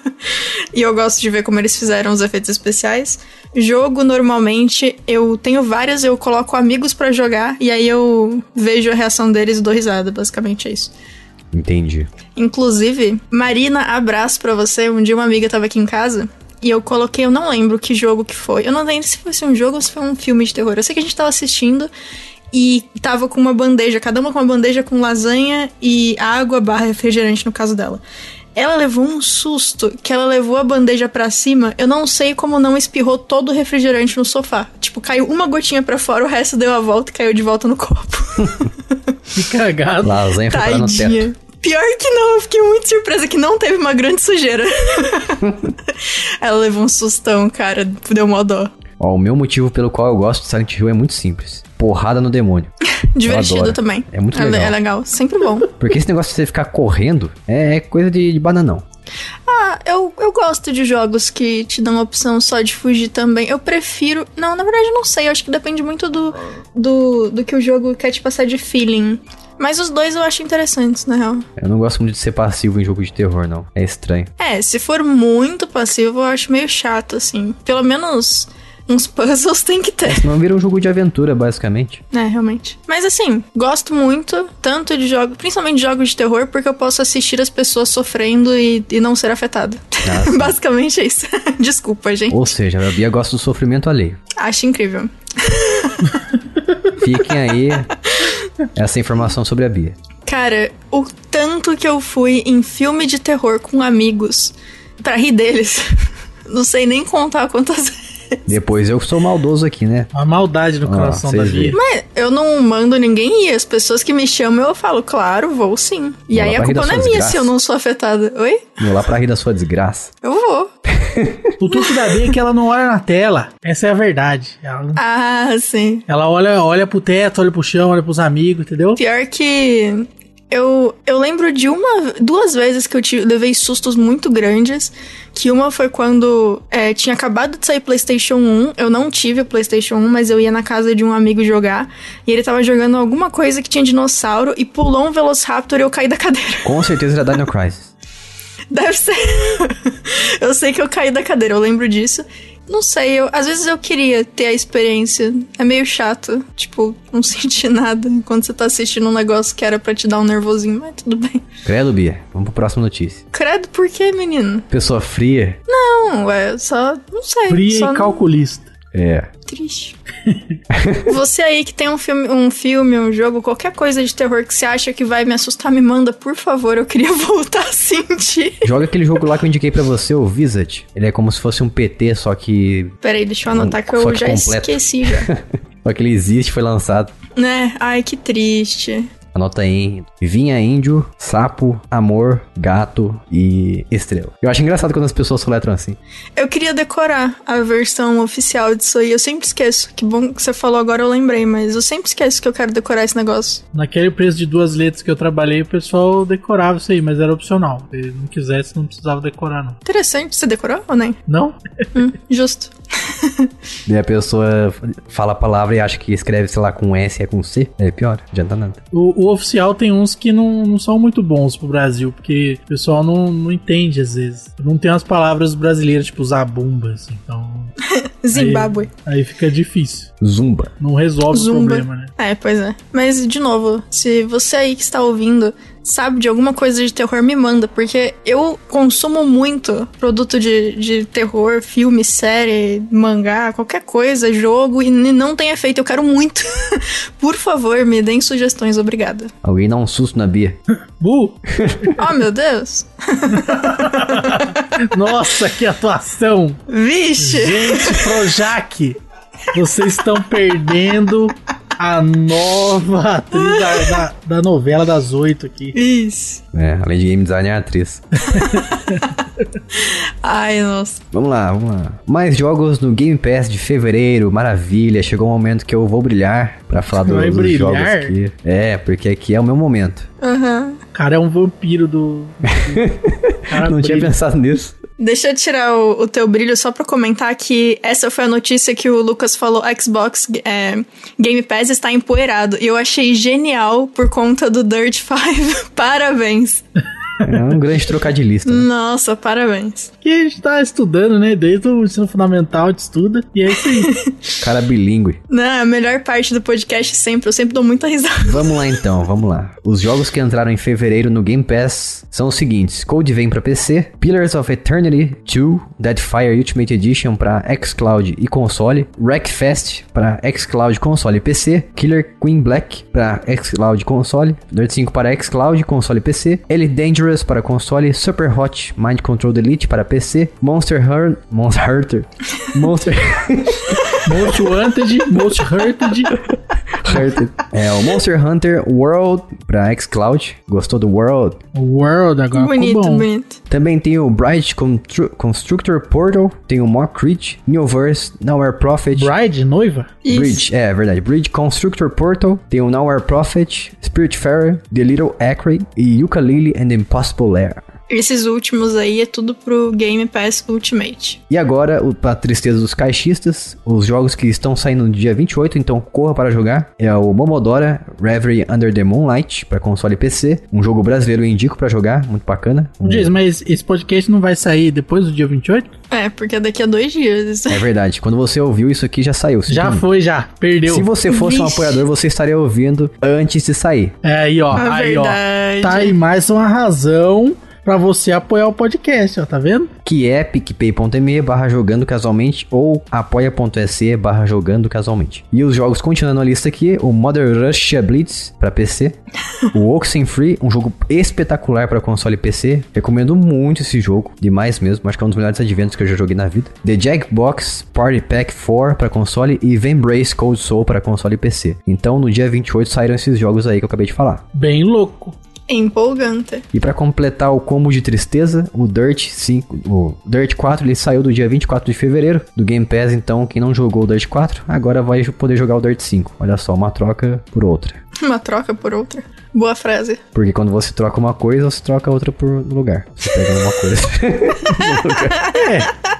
e eu gosto de ver como eles fizeram os efeitos especiais. Jogo, normalmente, eu tenho vários, eu coloco amigos pra jogar e aí eu vejo a reação deles e dou risada. Basicamente é isso. Entendi. Inclusive, Marina, abraço pra você. Um dia uma amiga tava aqui em casa e eu coloquei, eu não lembro que jogo que foi. Eu não lembro se foi um jogo ou se foi um filme de terror. Eu sei que a gente tava assistindo e tava com uma bandeja, cada uma com uma bandeja com lasanha e água barra refrigerante no caso dela. Ela levou um susto que ela levou a bandeja pra cima. Eu não sei como não espirrou todo o refrigerante no sofá. Tipo, caiu uma gotinha pra fora, o resto deu a volta e caiu de volta no copo. Que cagado. Lasanha foi parar no teto. Pior que não, eu fiquei muito surpresa que não teve uma grande sujeira. Ela levou um sustão, cara, deu mó dó. Ó, o meu motivo pelo qual eu gosto de Silent Hill é muito simples. Porrada no demônio. Divertido também. É muito É, legal. é legal, sempre bom. Porque esse negócio de você ficar correndo é coisa de, de bananão. Ah, eu, eu gosto de jogos que te dão a opção só de fugir também. Eu prefiro. Não, na verdade, eu não sei. Eu acho que depende muito do, do, do que o jogo quer te passar de feeling. Mas os dois eu acho interessantes, na real. Eu não gosto muito de ser passivo em jogo de terror, não. É estranho. É, se for muito passivo, eu acho meio chato, assim. Pelo menos uns puzzles tem que ter. Senão vira um jogo de aventura, basicamente. É, realmente. Mas assim, gosto muito, tanto de jogos, principalmente de jogos de terror, porque eu posso assistir as pessoas sofrendo e, e não ser afetado. Ah. Basicamente é isso. Desculpa, gente. Ou seja, a Bia gosta do sofrimento alheio. Acho incrível. Fiquem aí essa informação sobre a Bia. Cara, o tanto que eu fui em filme de terror com amigos pra rir deles. Não sei nem contar quantas vezes. Depois eu sou maldoso aqui, né? A maldade no Ah, coração da Bia. veem. Mas eu não mando ninguém ir. As pessoas que me chamam, eu falo, claro, vou sim. E Vou aí a culpa não é minha desgraça. se eu não sou afetada. Oi? Vou lá pra rir da sua desgraça. Eu vou. O truque da Bia é que ela não olha na tela. Essa é a verdade. Ela, Ah, sim. ela olha, olha pro teto, olha pro chão, olha pros amigos, entendeu? Pior que eu, eu lembro de uma, duas vezes que eu tive, levei sustos muito grandes. Que uma foi quando é, tinha acabado de sair PlayStation 1. Eu não tive o PlayStation 1, mas eu ia na casa de um amigo jogar. E ele tava jogando alguma coisa que tinha dinossauro e pulou um Velociraptor e eu caí da cadeira. Com certeza era Dino Crisis. Deve ser. eu sei que eu caí da cadeira, eu lembro disso. Não sei, eu, às vezes eu queria ter a experiência. É meio chato, tipo, não sentir nada quando você tá assistindo um negócio que era pra te dar um nervosinho, mas tudo bem. Credo, Bia. Vamos pro próximo notícia. Credo, por quê, menino? Pessoa fria. Não, é só. Não sei. Fria só e calculista. É. Triste. você aí que tem um filme, um filme, um jogo, qualquer coisa de terror que você acha que vai me assustar, me manda, por favor. Eu queria voltar a sentir. Joga aquele jogo lá que eu indiquei pra você, o Visage. Ele é como se fosse um PT, só que. Peraí, deixa eu anotar que Só eu que já completo. esqueci já. Só que ele existe, foi lançado. né? Ai, que triste. Anota aí. Vinha índio, sapo, amor, gato e estrela. Eu acho engraçado quando as pessoas soletram assim. Eu queria decorar a versão oficial disso aí. Eu sempre esqueço. Que bom que você falou agora, eu lembrei. Mas eu sempre esqueço que eu quero decorar esse negócio. Naquele preço de duas letras que eu trabalhei, o pessoal decorava isso aí, mas era opcional. Se não quisesse, não precisava decorar, não. Interessante. Você decorou ou nem? Não? Hum, justo. E a pessoa fala a palavra e acha que escreve, sei lá, com S e é com C. É pior, adianta nada. O, o oficial tem uns que não, não são muito bons pro Brasil, porque o pessoal não, não entende às vezes. Não tem umas palavras brasileiras, tipo zabumba, assim. Então, Zimbábue. aí fica difícil. Zumba. Não resolve o Zumba. problema, né? É, pois é. Mas, de novo, se você aí que está ouvindo sabe de alguma coisa de terror, me manda. Porque eu consumo muito produto de, de terror, filme, série, mangá, qualquer coisa, jogo, e não tem efeito. Eu quero muito. Por favor, me deem sugestões. Obrigada. Alguém dá um susto na Bia. Bu! Oh, meu Deus. Nossa, que atuação! Vixe. Gente, Projac, vocês estão perdendo a nova atriz da, da, da novela das oito aqui. Isso. É, além de game design, é atriz. Ai, nossa. Vamos lá, vamos lá. Mais jogos no Game Pass de fevereiro, maravilha. Chegou o momento que eu vou brilhar pra falar do- dos brilhar? jogos aqui. É, porque aqui é o meu momento. Aham. O cara é um vampiro do. do- Cara Não tinha pensado nisso. Deixa eu tirar o, o teu brilho só pra comentar que essa foi a notícia que o Lucas falou: Xbox é, Game Pass está empoeirado. E eu achei genial por conta do Dirt 5. parabéns. É um grande trocadilhista. né? Nossa, parabéns. Que a gente tá estudando, né? Desde o ensino fundamental, a gente estuda. E é isso aí. Cara bilíngue. Não, a melhor parte do podcast sempre. Eu sempre dou muita risada. Vamos lá então, vamos lá. Os jogos que entraram em fevereiro no Game Pass são os seguintes: Code vem pra PC, Pillars of Eternity 2, Deadfire Ultimate Edition pra xCloud e console, Wreckfest pra xCloud, console e PC, Killer Queen Black pra xCloud, console, Dirt 5 para xCloud, console e PC, Elite Dangerous para console, Super Hot Mind Control Elite para PC, Monster Hunter, Monster Hunter, Monster Most Wanted, Most Hurted. Hunter, é o Monster Hunter World pra xCloud. Gostou do World? World agora bonito, ficou bom. bonito. Também tem o Bright Constru- Constructor Portal, tem o Mockridge, Newverse, Nowhere Prophet, Bride, noiva? Isso. Bridge, é verdade, Bridge Constructor Portal, tem o Nowhere Prophet, Spiritfarer, The Little Acre e Ukulele and Impossible Lair. Esses últimos aí é tudo pro Game Pass Ultimate. E agora, o- pra tristeza dos caixistas, os jogos que estão saindo no dia 28, então corra para jogar, é o Momodora Reverie Under the Moonlight para console e PC, um jogo brasileiro eu indico pra jogar, muito bacana. Um- Diz, mas esse podcast não vai sair depois do dia 28? É, porque é daqui a dois dias. É verdade, quando você ouviu isso aqui já saiu. Já foi, já. Perdeu. Se você fosse um Vixe. apoiador, você estaria ouvindo antes de sair. É aí, ó. É aí, ó. verdade. Tá aí mais uma razão pra você apoiar o podcast, ó. Tá vendo? Que é picpay.me barra jogando casualmente ou apoia.se barra jogando casualmente. E os jogos continuando a lista aqui, o Modern Russia Blitz para PC, o Oxenfree, um jogo espetacular para console e PC. Recomendo muito esse jogo, demais mesmo, acho que é um dos melhores adventos que eu já joguei na vida. The Jackbox Party Pack 4 para console e Vembrace Cold Soul para console e PC. Então no dia 28 saíram esses jogos aí que eu acabei de falar. Bem louco. Empolgante. E pra completar o combo de tristeza, o Dirt 5, o Dirt 4, ele saiu do dia 24 de fevereiro do Game Pass, então quem não jogou o Dirt 4, agora vai poder jogar o Dirt 5. Olha só, uma troca por outra. Uma troca por outra. Boa frase. Porque quando você troca uma coisa, você troca outra por lugar. Você pega uma coisa. no lugar. É.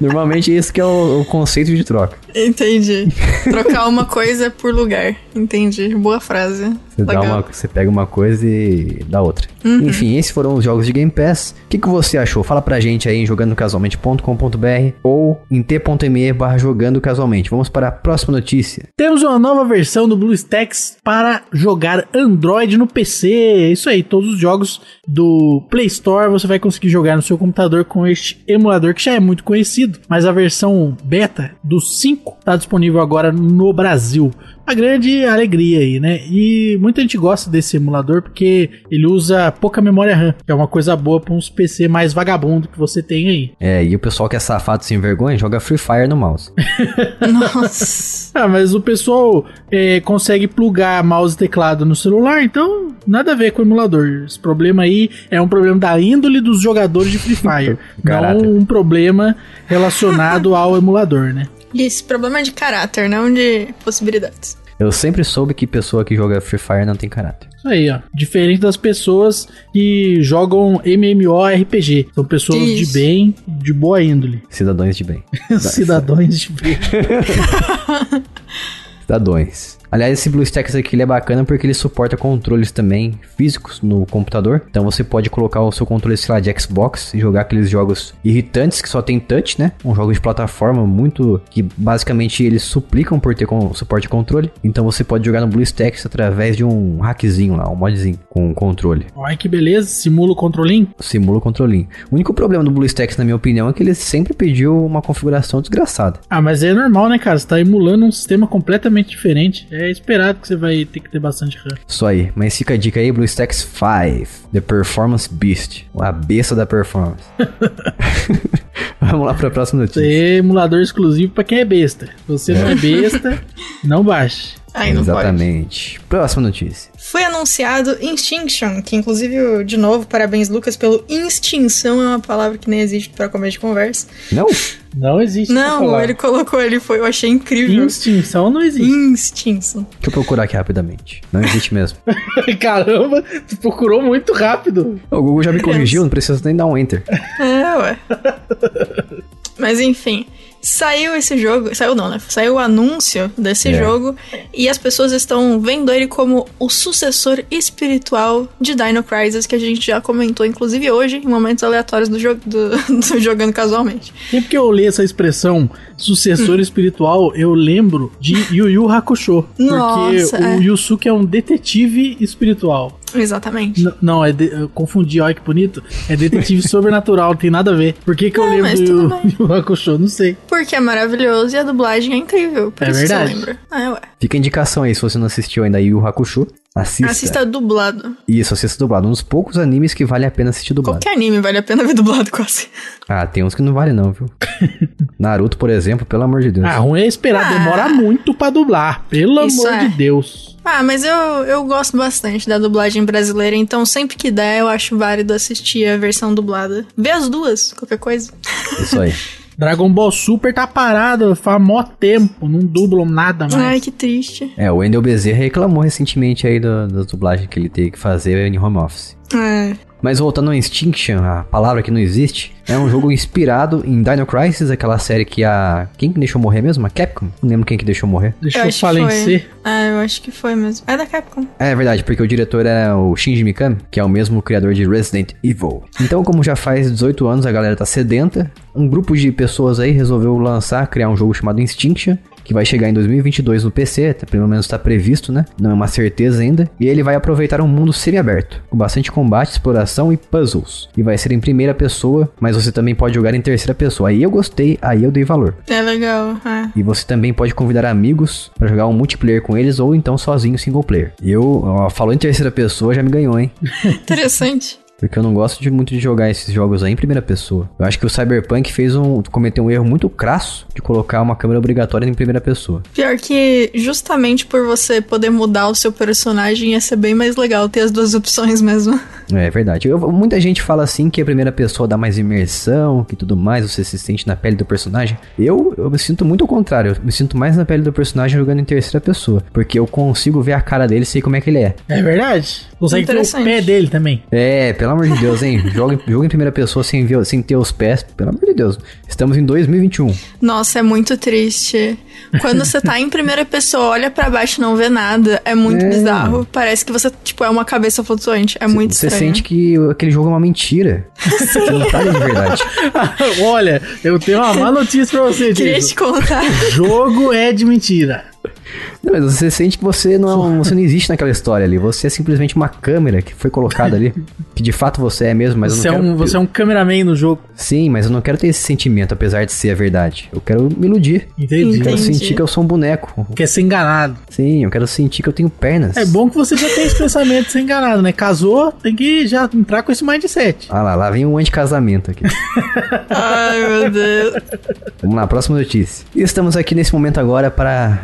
Normalmente esse que é o, o conceito de troca. Entendi. Trocar uma coisa por lugar. Entendi. Boa frase. Você, dá uma, você pega uma coisa e dá outra. Enfim, esses foram os jogos de Game Pass. O que, que você achou? Fala pra gente aí em jogandocasualmente.com.br ou em t.me barra jogando casualmente. Vamos para a próxima notícia. Temos uma nova versão do BlueStacks para jogar Android no PC. É Isso aí, todos os jogos do Play Store você vai conseguir jogar no seu computador com este emulador que já é muito conhecido, mas a versão beta do 5 está disponível agora no Brasil. Uma grande alegria aí, né? E muita gente gosta desse emulador porque ele usa pouca memória RAM, que é uma coisa boa para uns PC mais vagabundo que você tem aí. É, e o pessoal que é safado sem vergonha joga Free Fire no mouse. Nossa. Ah, mas o pessoal é, consegue plugar mouse e teclado no celular, então nada a ver com o emulador. Esse problema aí é um problema da índole dos jogadores de Free Fire, não um problema relacionado ao emulador, né? E esse problema é de caráter, não de possibilidades. Eu sempre soube que pessoa que joga Free Fire não tem caráter. Isso aí, ó. Diferente das pessoas que jogam MMORPG. São pessoas Isso. de bem, de boa índole. Cidadãos de bem. Cidadãos de bem. Cidadões. Aliás, esse BlueStacks aqui ele é bacana porque ele suporta controles também físicos no computador. Então você pode colocar o seu controle, sei lá, de Xbox e jogar aqueles jogos irritantes que só tem touch, né? Um jogo de plataforma muito que basicamente eles suplicam por ter com, suporte de controle. Então você pode jogar no BlueStacks através de um hackzinho lá, um modzinho com controle. Olha que beleza, simula o controlinho. Simula o controlinho. O único problema do BlueStacks, na minha opinião, é que ele sempre pediu uma configuração desgraçada. Ah, mas é normal, né, cara? Você tá emulando um sistema completamente diferente. É esperado que você vai ter que ter bastante RAM. Isso aí, mas fica a dica aí, BlueStacks 5, The Performance Beast, a besta da performance. Vamos lá pra próxima Isso notícia. aí é emulador exclusivo pra quem é besta. Você não é besta, não baixe. Aí não pode. Exatamente. Próxima notícia. Foi anunciado Instinction, que inclusive, de novo, parabéns, Lucas, pelo extinção, é uma palavra que nem existe para começo de conversa. Não? Não existe. Não, ele colocou, ele foi, eu achei incrível. Extinção não existe. Instinção. Deixa eu procurar aqui rapidamente. Não existe mesmo. Caramba, tu procurou muito rápido. o Google já me corrigiu, não precisa nem dar um enter. É, ué. Mas enfim, saiu esse jogo. Saiu não, né? Saiu o anúncio desse É. jogo. E as pessoas estão vendo ele como o sucessor espiritual de Dino Crisis, que a gente já comentou, inclusive hoje, em momentos aleatórios do, jogo do, do jogando casualmente. Sempre que eu leio essa expressão sucessor espiritual, eu lembro de Yu Yu Hakusho. Porque Nossa, o é. Yusuke é um detetive espiritual. Exatamente. N- não, é de- eu confundi, olha que bonito. É detetive sobrenatural, não tem nada a ver. Por que, que eu Não, lembro mas do Yu Hakusho? Não sei. Porque é maravilhoso e a dublagem é incrível. Por É isso verdade. que você lembra. É, ué. Fica a indicação aí, se você não assistiu ainda Yu Yu Hakusho, assista. Assista dublado. Isso, assista dublado. Um dos poucos animes que vale a pena assistir dublado. Qualquer anime vale a pena ver dublado quase. Ah, tem uns que não vale não, viu? Naruto, por exemplo, pelo amor de Deus. Ah, ruim é esperar, Ah. demora muito pra dublar. Pelo Isso amor é. de Deus. Ah, mas eu, eu gosto bastante da dublagem brasileira, então sempre que der eu acho válido assistir a versão dublada. Vê as duas, qualquer coisa. Isso aí. Dragon Ball Super tá parado faz mó tempo, não dublam nada mais. Ai, que triste. É, o Wendel Bezerra reclamou recentemente aí da, das dublagens que ele teve que fazer em home office. É. Mas voltando ao Extinction, a palavra que não existe, é um jogo inspirado em Dino Crisis, aquela série que a. Quem que deixou morrer mesmo? A Capcom? Não lembro quem que deixou morrer. Deixa Eu falecer. Ah, eu acho que foi mesmo. É da Capcom. É verdade, porque o diretor é o Shinji Mikami, que é o mesmo criador de Resident Evil. Então, como já faz 18 anos a galera tá sedenta, um grupo de pessoas aí resolveu lançar, criar um jogo chamado Extinction, que vai chegar em 2022 no PC, até pelo menos está previsto, né? Não é uma certeza ainda. E ele vai aproveitar um mundo semi-aberto, com bastante combate, exploração e puzzles. E vai ser em primeira pessoa, mas você também pode jogar em terceira pessoa. Aí eu gostei, aí eu dei valor. É legal. É. E você também pode convidar amigos para jogar um multiplayer com eles ou então sozinho single player. Eu, ó, falou em terceira pessoa, já me ganhou, hein? Interessante. Porque eu não gosto de muito de jogar esses jogos aí em primeira pessoa. Eu acho que o Cyberpunk fez um cometeu um erro muito crasso de colocar uma câmera obrigatória em primeira pessoa. Pior que justamente por você poder mudar o seu personagem ia ser bem mais legal ter as duas opções mesmo. É verdade. Eu- muita gente fala assim que a primeira pessoa dá mais imersão, que tudo mais, você se sente na pele do personagem. Eu, eu me sinto muito ao contrário. Eu me sinto mais na pele do personagem jogando em terceira pessoa. Porque eu consigo ver a cara dele e sei como é que ele é. É verdade. Consegue ver o Interessante. pé dele também. É, pelo amor de Deus, hein? Joga, em- joga em primeira pessoa sem, ver, sem ter os pés. Pelo amor de Deus. Estamos em 2021. Nossa, é muito triste. Quando você tá em primeira pessoa, olha pra baixo e não vê nada, é muito É. bizarro. Parece que você, tipo, é uma cabeça flutuante. É muito Você estranho. Sente que aquele jogo é uma mentira. você não tá ali de verdade. Olha, eu tenho uma má notícia pra você, Queria te contar. Jogo é de mentira. Não, mas você sente que você não, você não existe naquela história ali. Você é simplesmente uma câmera que foi colocada ali. Que de fato você é mesmo, mas Você eu é, não quero... um, você é um cameraman no jogo. Sim, mas eu não quero ter esse sentimento, apesar de ser a verdade. Eu quero me iludir. Entendi. Eu quero Entendi. sentir que eu sou um boneco. Quer ser enganado. Sim, eu quero sentir que eu tenho pernas. É bom que você já tem esse pensamento de ser enganado, né? Casou, tem que já entrar com esse mindset. Ah lá, lá vem um anti-casamento aqui. Ai, meu Deus. Vamos lá, próxima notícia. E estamos aqui nesse momento agora para,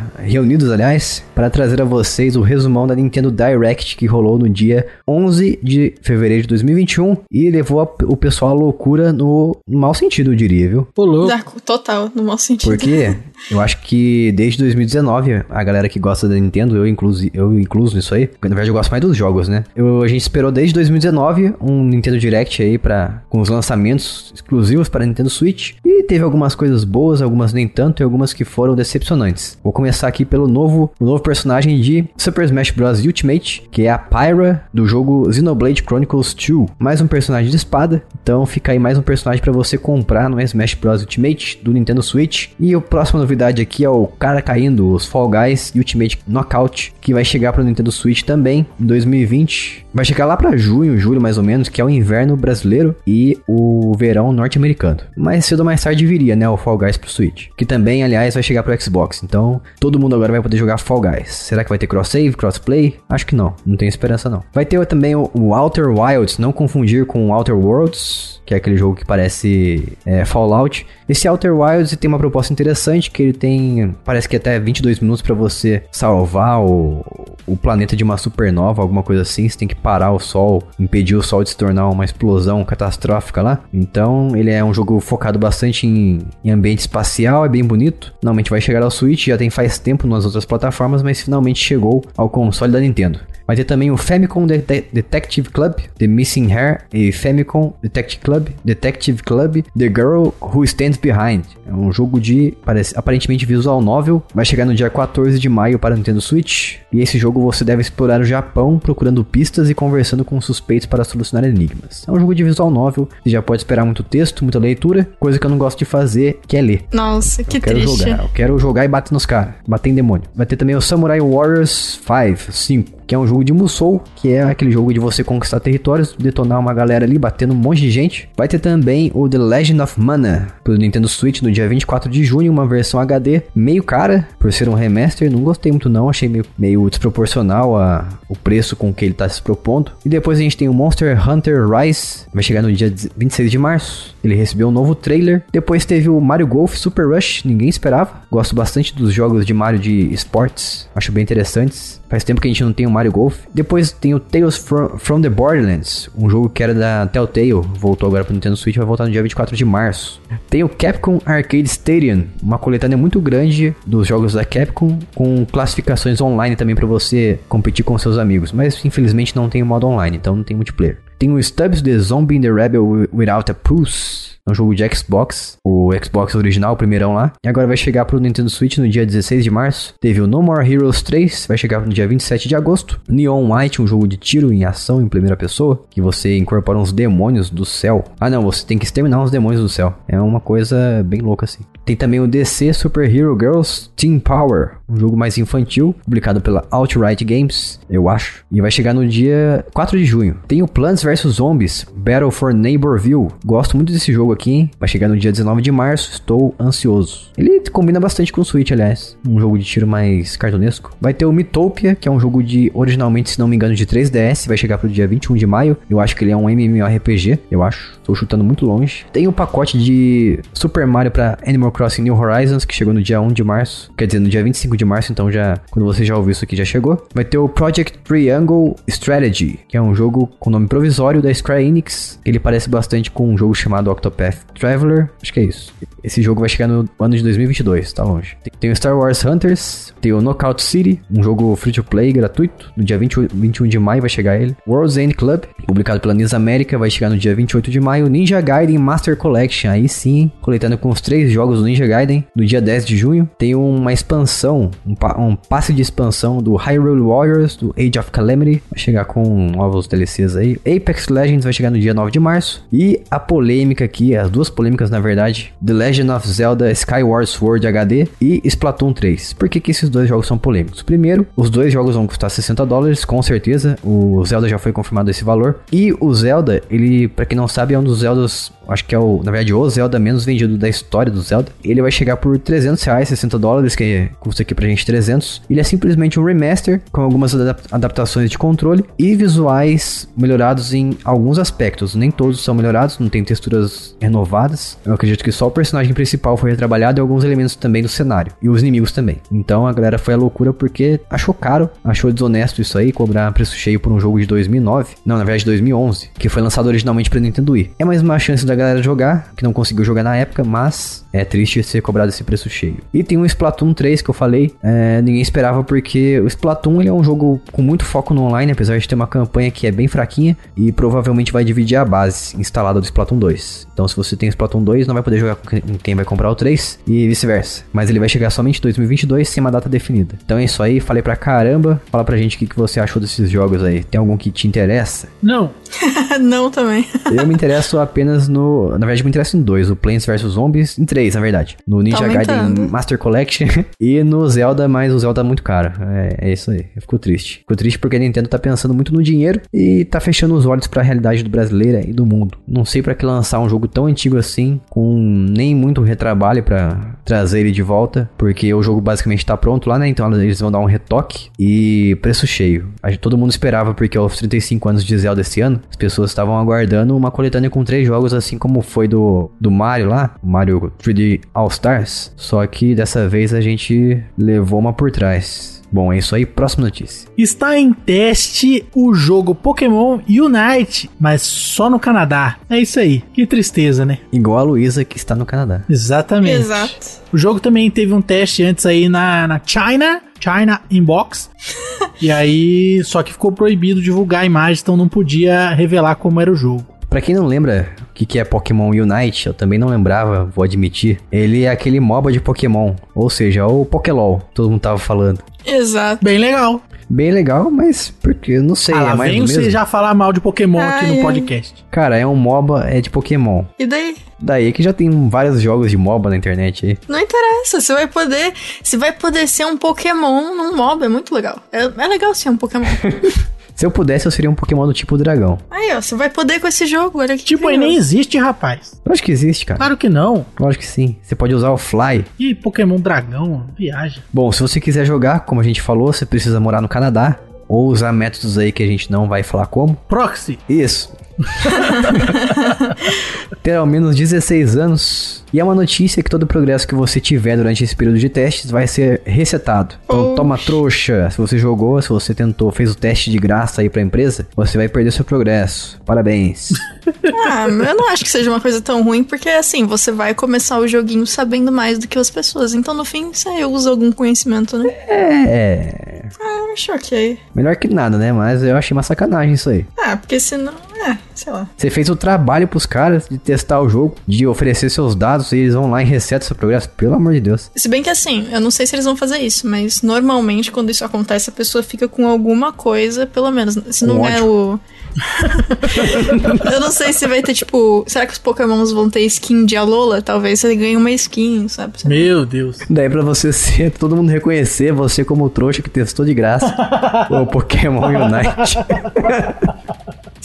reunidos aliás, para trazer a vocês o resumão da Nintendo Direct que rolou no dia 11 de fevereiro de 2021 e levou a- o pessoal à loucura no, no mau sentido, eu diria, viu? Dá Total, no mau sentido. Porque eu acho que desde 2019, a galera que gosta da Nintendo, eu, inclusi, eu incluso nisso aí, porque na verdade eu gosto mais dos jogos, né? Eu, a gente esperou desde 2019 um Nintendo Direct aí pra, com os lançamentos exclusivos para Nintendo Switch. E teve algumas coisas boas, algumas nem tanto, e algumas que foram decepcionantes. Vou começar aqui pelo novo, o novo personagem de Super Smash Bros. Ultimate, que é a Pyra do jogo Xenoblade Chronicles 2. Mais um personagem de espada, então fica aí mais um personagem pra você comprar no Smash Bros. Ultimate do Nintendo Switch. E a próxima novidade aqui é o cara caindo, os Fall Guys Ultimate Knockout, que vai chegar pro Nintendo Switch também em 2020. Vai chegar lá pra junho, julho mais ou menos, que é o inverno brasileiro e o verão norte-americano. Mais cedo ou mais tarde viria, né, o Fall Guys pro Switch, que também, aliás, vai chegar pro Xbox. Então, todo mundo agora vai poder jogar Fall Guys. Será que vai ter cross-save, crossplay? Acho que não, não tenho esperança não. Vai ter também o, Outer Wilds, não confundir com Outer Worlds, que é aquele jogo que parece é, Fallout. Esse Outer Wilds tem uma proposta interessante, que ele tem, parece que até 22 minutos pra você salvar o, o planeta de uma supernova, alguma coisa assim. Você tem que parar o Sol, impedir o Sol de se tornar uma explosão catastrófica lá. Então, ele é um jogo focado bastante em, em ambiente espacial, é bem bonito. Finalmente vai chegar ao Switch, já tem faz tempo nas outras plataformas, mas finalmente chegou ao console da Nintendo. Vai ter também o Famicom De- De- Detective Club, The Missing Hair e Famicom Detective Club, Detective Club, The Girl Who Stands Behind. É um jogo de parece, aparentemente visual novel. Vai chegar no dia 14 de maio para Nintendo Switch. E esse jogo você deve explorar o Japão procurando pistas e conversando com suspeitos para solucionar enigmas. É um jogo de visual novel, você já pode esperar muito texto, muita leitura, coisa que eu não gosto de fazer, que é ler. Nossa, que Eu quero triste. jogar, eu quero jogar e bater nos caras, bater em demônio. Vai ter também o Samurai Warriors 5, 5, que é um jogo de Musou, que é aquele jogo de você conquistar territórios, detonar uma galera ali, batendo um monte de gente. Vai ter também o The Legend of Mana, pro Nintendo Switch no dia 24 de junho, uma versão HD meio cara, por ser um remaster, não gostei muito não, achei meio, meio desproporcional a, o preço com que ele tá se propondo. E depois a gente tem o Monster Hunter Rise, vai chegar no dia 26 de março. Ele recebeu um novo trailer. Depois teve o Mario Golf Super Rush, ninguém esperava. Gosto bastante dos jogos de Mario de esportes, acho bem interessantes. Faz tempo que a gente não tem um Mario Golf. Depois tem o Tales from, from the Borderlands, um jogo que era da Telltale, voltou agora pro Nintendo Switch, vai voltar no dia 24 de março. Tem o Capcom Arcade Stadium, uma coletânea muito grande dos jogos da Capcom, com classificações online também para você competir com seus amigos, mas infelizmente não tem o modo online, então não tem multiplayer. Tem o Stubbs The Zombie in the Rebel Without a Pulse. É um jogo de Xbox, o Xbox original, o primeirão lá. E agora vai chegar pro Nintendo Switch no dia 16 de março. Teve o No More Heroes 3, vai chegar no dia 27 de agosto. Neon White, um jogo de tiro em ação em primeira pessoa, que você incorpora uns demônios do céu. Ah não, você tem que exterminar uns demônios do céu. É uma coisa bem louca assim. Tem também o DC Super Hero Girls Team Power, um jogo mais infantil, publicado pela Outright Games, eu acho. E vai chegar no dia 4 de junho. Tem o Plants vs Zombies Battle for Neighborville. Gosto muito desse jogo aqui, hein? Vai chegar no dia 19 de março, estou ansioso. Ele combina bastante com o Switch, aliás. Um jogo de tiro mais cartunesco. Vai ter o Mythopia, que é um jogo de, originalmente, se não me engano, de 3DS. Vai chegar pro dia 21 de maio. Eu acho que ele é um MMORPG, eu acho. Estou chutando muito longe. Tem o pacote de Super Mario para Animal Crossing New Horizons, que chegou no dia 1 de março. Quer dizer, no dia 25 de março, então já. Quando você já ouviu isso aqui, já chegou. Vai ter o Project Triangle Strategy, que é um jogo com nome provisório da Square Enix. Ele parece bastante com um jogo chamado Octopath Traveler. Acho que é isso. Esse jogo vai chegar no ano de 2022, tá longe. Tem o Star Wars Hunters, tem o Knockout City, um jogo free to play gratuito. No dia 20, 21 de maio vai chegar ele. World's End Club, publicado pela NIS América, vai chegar no dia 28 de maio. Ninja Gaiden Master Collection, aí sim, coletando com os três jogos do Ninja Gaiden. No dia 10 de junho, tem uma expansão, um, um passe de expansão do Hyrule Warriors, do Age of Calamity. Vai chegar com novos DLCs aí. Apex Legends vai chegar no dia 9 de março. E a polêmica aqui, as duas polêmicas na verdade, The Legend of Zelda Skyward Sword HD e Splatoon 3. Por que, que esses dois jogos são polêmicos? Primeiro, os dois jogos vão custar 60 dólares, com certeza. O Zelda já foi confirmado esse valor. E o Zelda, ele, para quem não sabe, é um dos Zeldas acho que é o, na verdade, o Zelda menos vendido da história do Zelda. Ele vai chegar por 300 reais, 60 dólares, que custa aqui pra gente 300. Ele é simplesmente um remaster com algumas adaptações de controle e visuais melhorados em alguns aspectos. Nem todos são melhorados, não tem texturas renovadas. Eu acredito que só o personagem principal foi retrabalhado e alguns elementos também do cenário. E os inimigos também. Então a galera foi à loucura porque achou caro, achou desonesto isso aí, cobrar preço cheio por um jogo de 2009. Não, na verdade 2011, que foi lançado originalmente pra Nintendo Wii. É mais uma chance da galera jogar, que não conseguiu jogar na época, mas é triste ser cobrado esse preço cheio. E tem o Splatoon 3 que eu falei, é, ninguém esperava porque o Splatoon ele é um jogo com muito foco no online, apesar de ter uma campanha que é bem fraquinha e provavelmente vai dividir a base instalada do Splatoon 2. Então se você tem Splatoon 2, não vai poder jogar com quem vai comprar o 3 e vice-versa. Mas ele vai chegar somente em 2022 sem uma data definida. Então é isso aí, falei pra caramba. Fala pra gente o que, que você achou desses jogos aí. Tem algum que te interessa? Não. não também. Eu me interesso apenas no na verdade, me interessa em dois: o Plants vs Zombies. Em três, na verdade. No Ninja tá Master Collection e no Zelda, mas o Zelda é muito caro. É, é isso aí. Ficou triste. Ficou triste porque a Nintendo tá pensando muito no dinheiro e tá fechando os olhos para a realidade do brasileira e do mundo. Não sei para que lançar um jogo tão antigo assim, com nem muito retrabalho para trazer ele de volta, porque o jogo basicamente tá pronto lá, né? Então eles vão dar um retoque e preço cheio. Todo mundo esperava porque aos 35 anos de Zelda esse ano, as pessoas estavam aguardando uma coletânea com três jogos, assim como foi do, do Mario lá, Mario 3 de All Stars, só que dessa vez a gente levou uma por trás. Bom, é isso aí, próxima notícia. Está em teste o jogo Pokémon Unite, mas só no Canadá. É isso aí, que tristeza, né? Igual a Luísa que está no Canadá. Exatamente. Exato. O jogo também teve um teste antes aí na, na China, China Inbox. e aí, só que ficou proibido divulgar a imagem, então não podia revelar como era o jogo. Pra quem não lembra, que, que é Pokémon Unite, eu também não lembrava, vou admitir. Ele é aquele MOBA de Pokémon, ou seja, o Pokélol, todo mundo tava falando. Exato. Bem legal. Bem legal, mas porque eu não sei, ah, é mais vem você já falar mal de Pokémon aqui Ai, no ai. podcast. Cara, é um MOBA, é de Pokémon. E daí? Daí que já tem vários jogos de MOBA na internet aí. Não interessa, você vai poder. Você vai poder ser um Pokémon num mob, é muito legal. É, é legal ser um Pokémon. Se eu pudesse, eu seria um Pokémon do tipo dragão. Aí, ó, você vai poder com esse jogo, olha que Tipo, aí nem existe, rapaz. Eu acho que existe, cara. Claro que não. Lógico que sim. Você pode usar o Fly. E Pokémon Dragão, viagem. Bom, se você quiser jogar, como a gente falou, você precisa morar no Canadá. ou usar métodos aí que a gente não vai falar como. Proxy. Isso. Ter ao menos 16 anos. E é uma notícia que todo o progresso que você tiver durante esse período de testes vai ser resetado. Então Oxi. toma trouxa. Se você jogou, se você tentou, fez o teste de graça aí pra empresa, você vai perder seu progresso. Parabéns. Ah, eu não acho que seja uma coisa tão ruim, porque assim, você vai começar o joguinho sabendo mais do que as pessoas. Então, no fim, você usa algum conhecimento, né? é. Ah, eu acho ok. Melhor que nada, né? Mas eu achei uma sacanagem isso aí. Ah, porque senão. É, sei lá. Você fez o trabalho pros caras de testar o jogo, de oferecer seus dados e eles vão lá e resetam seu progresso. Pelo amor de Deus. Se bem que assim, eu não sei se eles vão fazer isso, mas normalmente quando isso acontece, a pessoa fica com alguma coisa, pelo menos. Se não é o. eu não sei se vai ter, tipo. Será que os Pokémons vão ter skin de Alola? Talvez você ganhe uma skin, sabe? Meu Deus. Daí pra você ser, todo mundo reconhecer você como o trouxa que testou de graça o Pokémon Unite.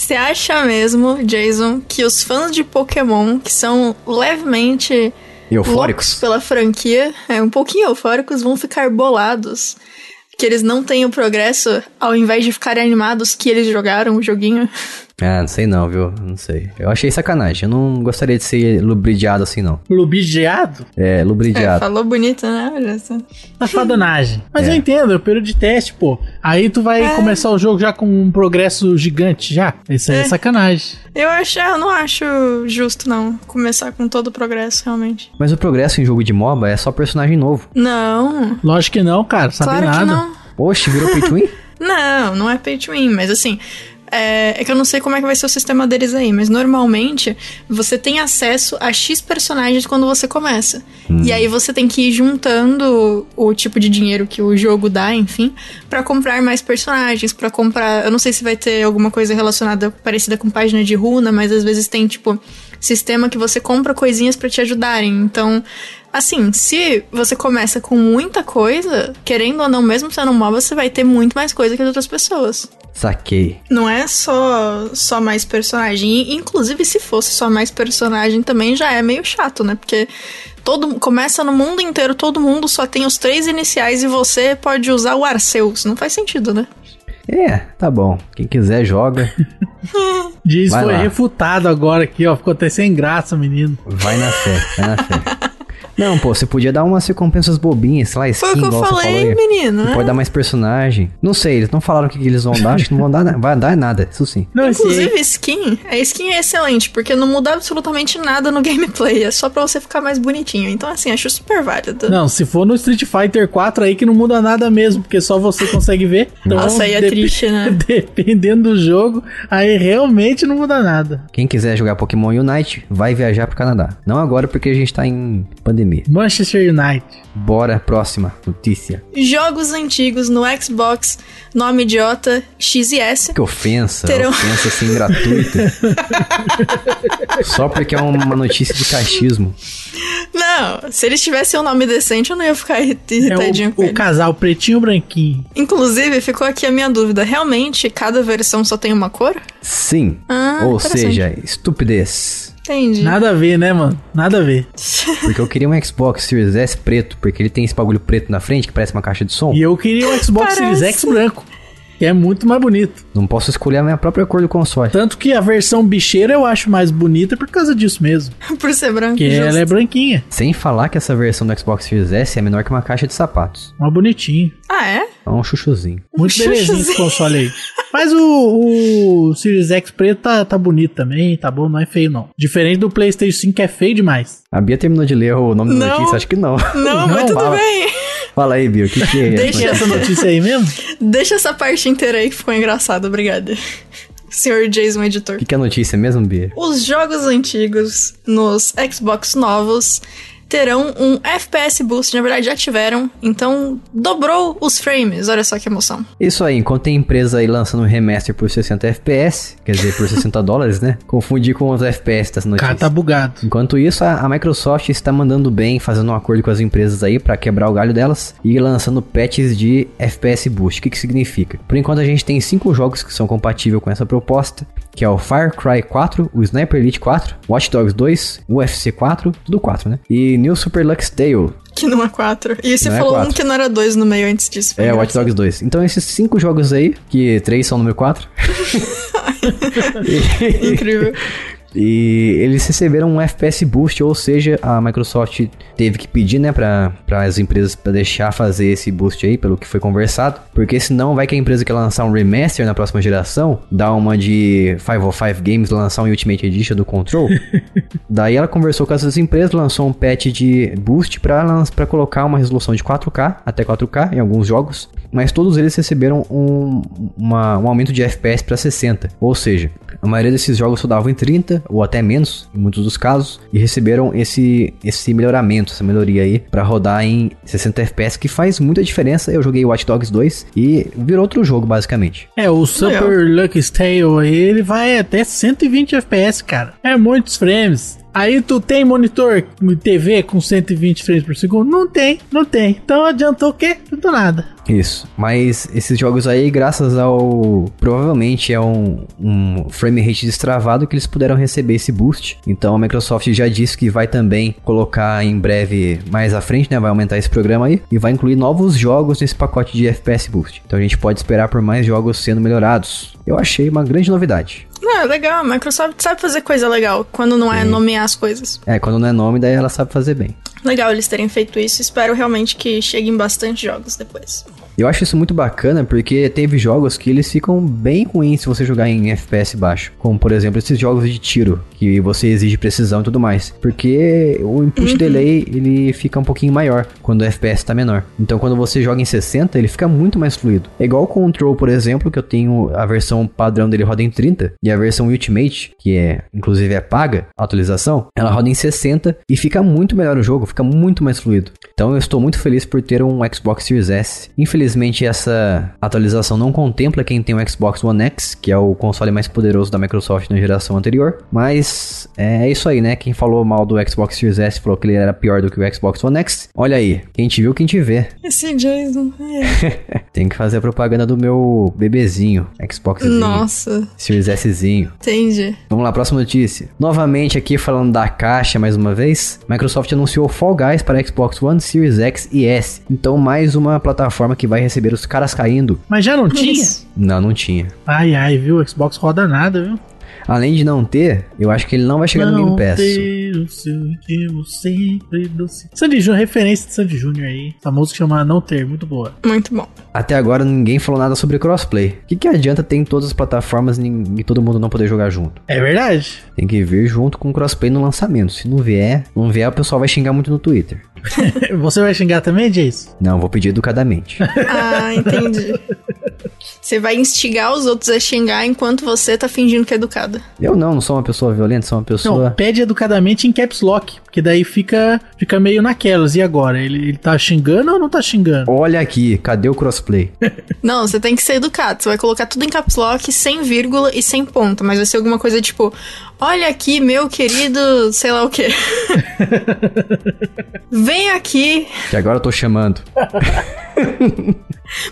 Você acha mesmo, Jason, que os fãs de Pokémon, que são levemente Eufóricos. pela franquia, é, um pouquinho eufóricos, vão ficar bolados? Que eles não têm o progresso, ao invés de ficarem animados que eles jogaram o joguinho? Ah, não sei não, viu? Não sei. Eu achei sacanagem. Eu não gostaria de ser lubridiado assim, não. Lubidiado? É, É, lubridiado. falou bonito, né? Olha só. Safadonagem. Mas É. eu entendo, é o período de teste, pô. Aí tu vai É. começar o jogo já com um progresso gigante, já. Isso aí é, É. sacanagem. Eu acho, eu não acho justo, não, começar com todo o progresso, realmente. Mas o progresso em jogo de MOBA é só personagem novo. Não, Lógico que não, cara. Sabe claro nada. que não. Oxe, virou pay to win? Não, não é pay to win, mas assim. É, é que eu não sei como é que vai ser o sistema deles aí, mas normalmente você tem acesso a X personagens quando você começa. E aí você tem que ir juntando o tipo de dinheiro que o jogo dá, enfim, pra comprar mais personagens, pra comprar. Eu não sei se vai ter alguma coisa relacionada parecida com página de runa, mas às vezes tem tipo sistema que você compra coisinhas pra te ajudarem. Então, assim, se você começa com muita coisa, querendo ou não, mesmo sendo um MOBA, você vai ter muito mais coisa que as outras pessoas. Saquei. Não é só só mais personagem. Inclusive, se fosse só mais personagem, também já é meio chato, né? Porque todo começa no mundo inteiro, todo mundo só tem os três iniciais e você pode usar o Arceus. Não faz sentido, né? É, tá bom. Quem quiser joga. Diz Vai foi lá. refutado agora aqui, ó. Ficou até sem graça, menino. Vai na fé, vai na fé. Não, pô, você podia dar umas recompensas bobinhas, sei lá, skin, Foi o que eu falei, menino. Né? pode dar mais personagem. Não sei, eles não falaram o que que eles vão dar, acho que não vão dar, vai dar nada, isso sim. Não, Inclusive, skin, a skin é excelente, porque não muda absolutamente nada no gameplay, é só pra você ficar mais bonitinho. Então, assim, acho super válido. Não, se for no Street Fighter 4 aí que não muda nada mesmo, porque só você consegue ver. Então, Nossa, aí é triste, né? Dependendo do jogo, aí realmente não muda nada. Quem quiser jogar Pokémon Unite, vai viajar pro Canadá. Não agora porque a gente tá em pandemia. Manchester United. Bora, próxima notícia. Jogos antigos no Xbox, nome idiota, X e S. Que ofensa, Terão. ofensa assim gratuita. Só porque é uma notícia de cachismo. Não, se eles tivessem um nome decente, eu não ia ficar irri- É irritadinho com o, o ele. casal pretinho branquinho. Inclusive, ficou aqui a minha dúvida. Realmente, cada versão só tem uma cor? Sim. Ah, Ou seja, estupidez. Entendi. Nada a ver, né, mano? Nada a ver. Porque eu queria um Xbox Series S preto, porque ele tem esse bagulho preto na frente que parece uma caixa de som. E eu queria o Xbox Parece. Series X branco, que é muito mais bonito. Não posso escolher a minha própria cor do console. Tanto que a versão bicheira eu acho mais bonita por causa disso mesmo. Por ser branco. Que justo. ela é branquinha, Sem falar que essa versão do Xbox Series S é menor que uma caixa de sapatos. mais bonitinho. Ah, é? É um chuchuzinho. Muito belezinho esse chuchuzinho. console aí. Mas o, o Series X preto tá, tá bonito também, tá bom, não é feio não. Diferente do PlayStation 5 que é feio demais. A Bia terminou de ler o nome da notícia? Acho que não. Não, mas Não, tudo fala. bem. Fala aí, Bia, o que, que é Deixa essa notícia aí mesmo? Deixa essa parte inteira aí que ficou engraçada, obrigada. Senhor Jason, editor. O que, que é notícia mesmo, Bia? Os jogos antigos nos Xbox novos terão um FPS boost, na verdade já tiveram, então dobrou os frames, olha só que emoção. Isso aí, enquanto tem empresa aí lançando um remaster por 60 FPS, quer dizer, por 60 dólares, né? Confundir com os FPS dessa O notícia. cara tá bugado. Enquanto isso, a, a Microsoft está mandando bem, fazendo um acordo com as empresas aí para quebrar o galho delas e lançando patches de FPS Boost. O que, que significa? Por enquanto, a gente tem cinco jogos que são compatíveis com essa proposta, que é o Far Cry 4, o Sniper Elite 4, Watch Dogs 2, UFC 4, tudo 4, né? E New Super Lux Tale. Que não é 4. E você Não é falou um quatro. que não era 2 no meio antes disso. É, Watch. Dogs 2. Então esses cinco jogos aí, que três são número 4. Incrível. E eles receberam um FPS boost, ou seja, a Microsoft teve que pedir, né, para as empresas para deixar fazer esse boost aí, pelo que foi conversado, porque senão vai que a empresa quer lançar um remaster na próxima geração, dá uma de 505 Games lançar um Ultimate Edition do Control. Daí ela conversou com essas empresas, lançou um patch de boost para para colocar uma resolução de 4K até 4K em alguns jogos, mas todos eles receberam um, uma- um aumento de FPS para 60, ou seja, a maioria desses jogos rodavam em 30 ou até menos, em muitos dos casos, e receberam esse, esse melhoramento, essa melhoria aí, para rodar em 60 FPS, que faz muita diferença. Eu joguei Watch Dogs 2 e virou outro jogo, basicamente. É, o Super Lucky Tale aí, ele vai até 120 FPS, cara. É muitos frames. Aí tu tem monitor TV com 120 frames por segundo? Não tem, não tem. Então adiantou o quê? Não nada. Isso, mas esses jogos aí, graças ao. Provavelmente é um, um frame rate destravado que eles puderam receber esse boost. Então a Microsoft já disse que vai também colocar em breve, mais à frente, né? Vai aumentar esse programa aí e vai incluir novos jogos nesse pacote de FPS boost. Então a gente pode esperar por mais jogos sendo melhorados. Eu achei uma grande novidade. É legal. A Microsoft sabe fazer coisa legal quando não é nomear as coisas. É, quando não é nome, daí ela sabe fazer bem. Legal eles terem feito isso. Espero realmente que cheguem bastante jogos depois. Eu acho isso muito bacana porque teve jogos que eles ficam bem ruins se você jogar em FPS baixo. Como, por exemplo, esses jogos de tiro, que você exige precisão e tudo mais. Porque o input delay, ele fica um pouquinho maior quando o FPS tá menor. Então, quando você joga em 60, ele fica muito mais fluido. É igual o Control, por exemplo, que eu tenho a versão padrão dele roda em 30 e a versão Ultimate, que é, inclusive é paga, a atualização, ela roda em 60 e fica muito melhor o jogo, fica muito mais fluido. Então, eu estou muito feliz por ter um Xbox Series S. Infelizmente, essa atualização não contempla quem tem o Xbox One X, que é o console mais poderoso da Microsoft na geração anterior. Mas é isso aí, né? Quem falou mal do Xbox Series S falou que ele era pior do que o Xbox One X. Olha aí, quem te viu, quem te vê. Esse Jason. é. Tem que fazer a propaganda do meu bebezinho, Xboxzinho. Nossa, Series Szinho. entendi. Vamos lá, próxima notícia. Novamente aqui falando da caixa mais uma vez, Microsoft anunciou Fall Guys para Xbox One, Series X e S. Então mais uma plataforma que vai receber os caras caindo. Mas já não tinha? Não, não tinha. Ai, ai, viu? O Xbox roda nada, viu? Além de não ter, eu acho que ele não vai chegar no Game Pass. ter o seu que eu sempre doce. Sandy Júnior, referência de Sandy Júnior aí. Essa música chama Não Ter, muito boa. Muito bom. Até agora ninguém falou nada sobre crossplay. O que, que adianta ter em todas as plataformas e e todo mundo não poder jogar junto? É verdade. Tem que vir junto com o crossplay no lançamento. Se não vier, não vier, o pessoal vai xingar muito no Twitter. Você vai xingar também, Jace? Não, vou pedir educadamente. Ah, entendi. Você vai instigar os outros a xingar enquanto você tá fingindo que é educada. Eu não, não sou uma pessoa violenta, sou uma Não, pessoa. pede educadamente em caps lock, porque daí fica, fica meio naquelas. E agora? Ele, ele tá xingando ou não tá xingando? Olha aqui, cadê o crossplay? Não, você tem que ser educado. Você vai colocar tudo em caps lock, sem vírgula e sem ponto. Mas vai ser alguma coisa tipo: Olha aqui, meu querido, sei lá o quê. Vem aqui. Que agora eu tô chamando.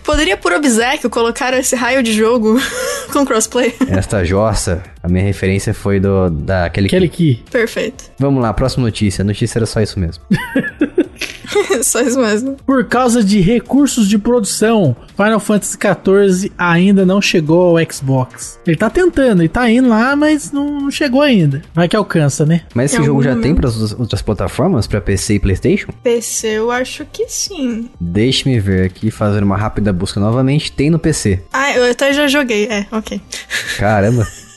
Poderia, por obsequio, colocar esse raio de jogo com crossplay. Esta jossa, a minha referência foi do daquele. Aquele que. Perfeito. Vamos lá, próxima notícia. A notícia era só isso mesmo. Só isso mesmo. Por causa de recursos de produção, Final Fantasy XIV ainda não chegou ao Xbox. Ele tá tentando, ele tá indo lá, mas não, chegou ainda. Vai que alcança, né? Mas esse Em jogo já tem momento. para as outras plataformas, para PC e PlayStation? PC, eu acho que sim. Deixe-me ver aqui, fazer uma rápida busca novamente. Tem no PC. Ah, eu até já joguei. É, ok. Caramba.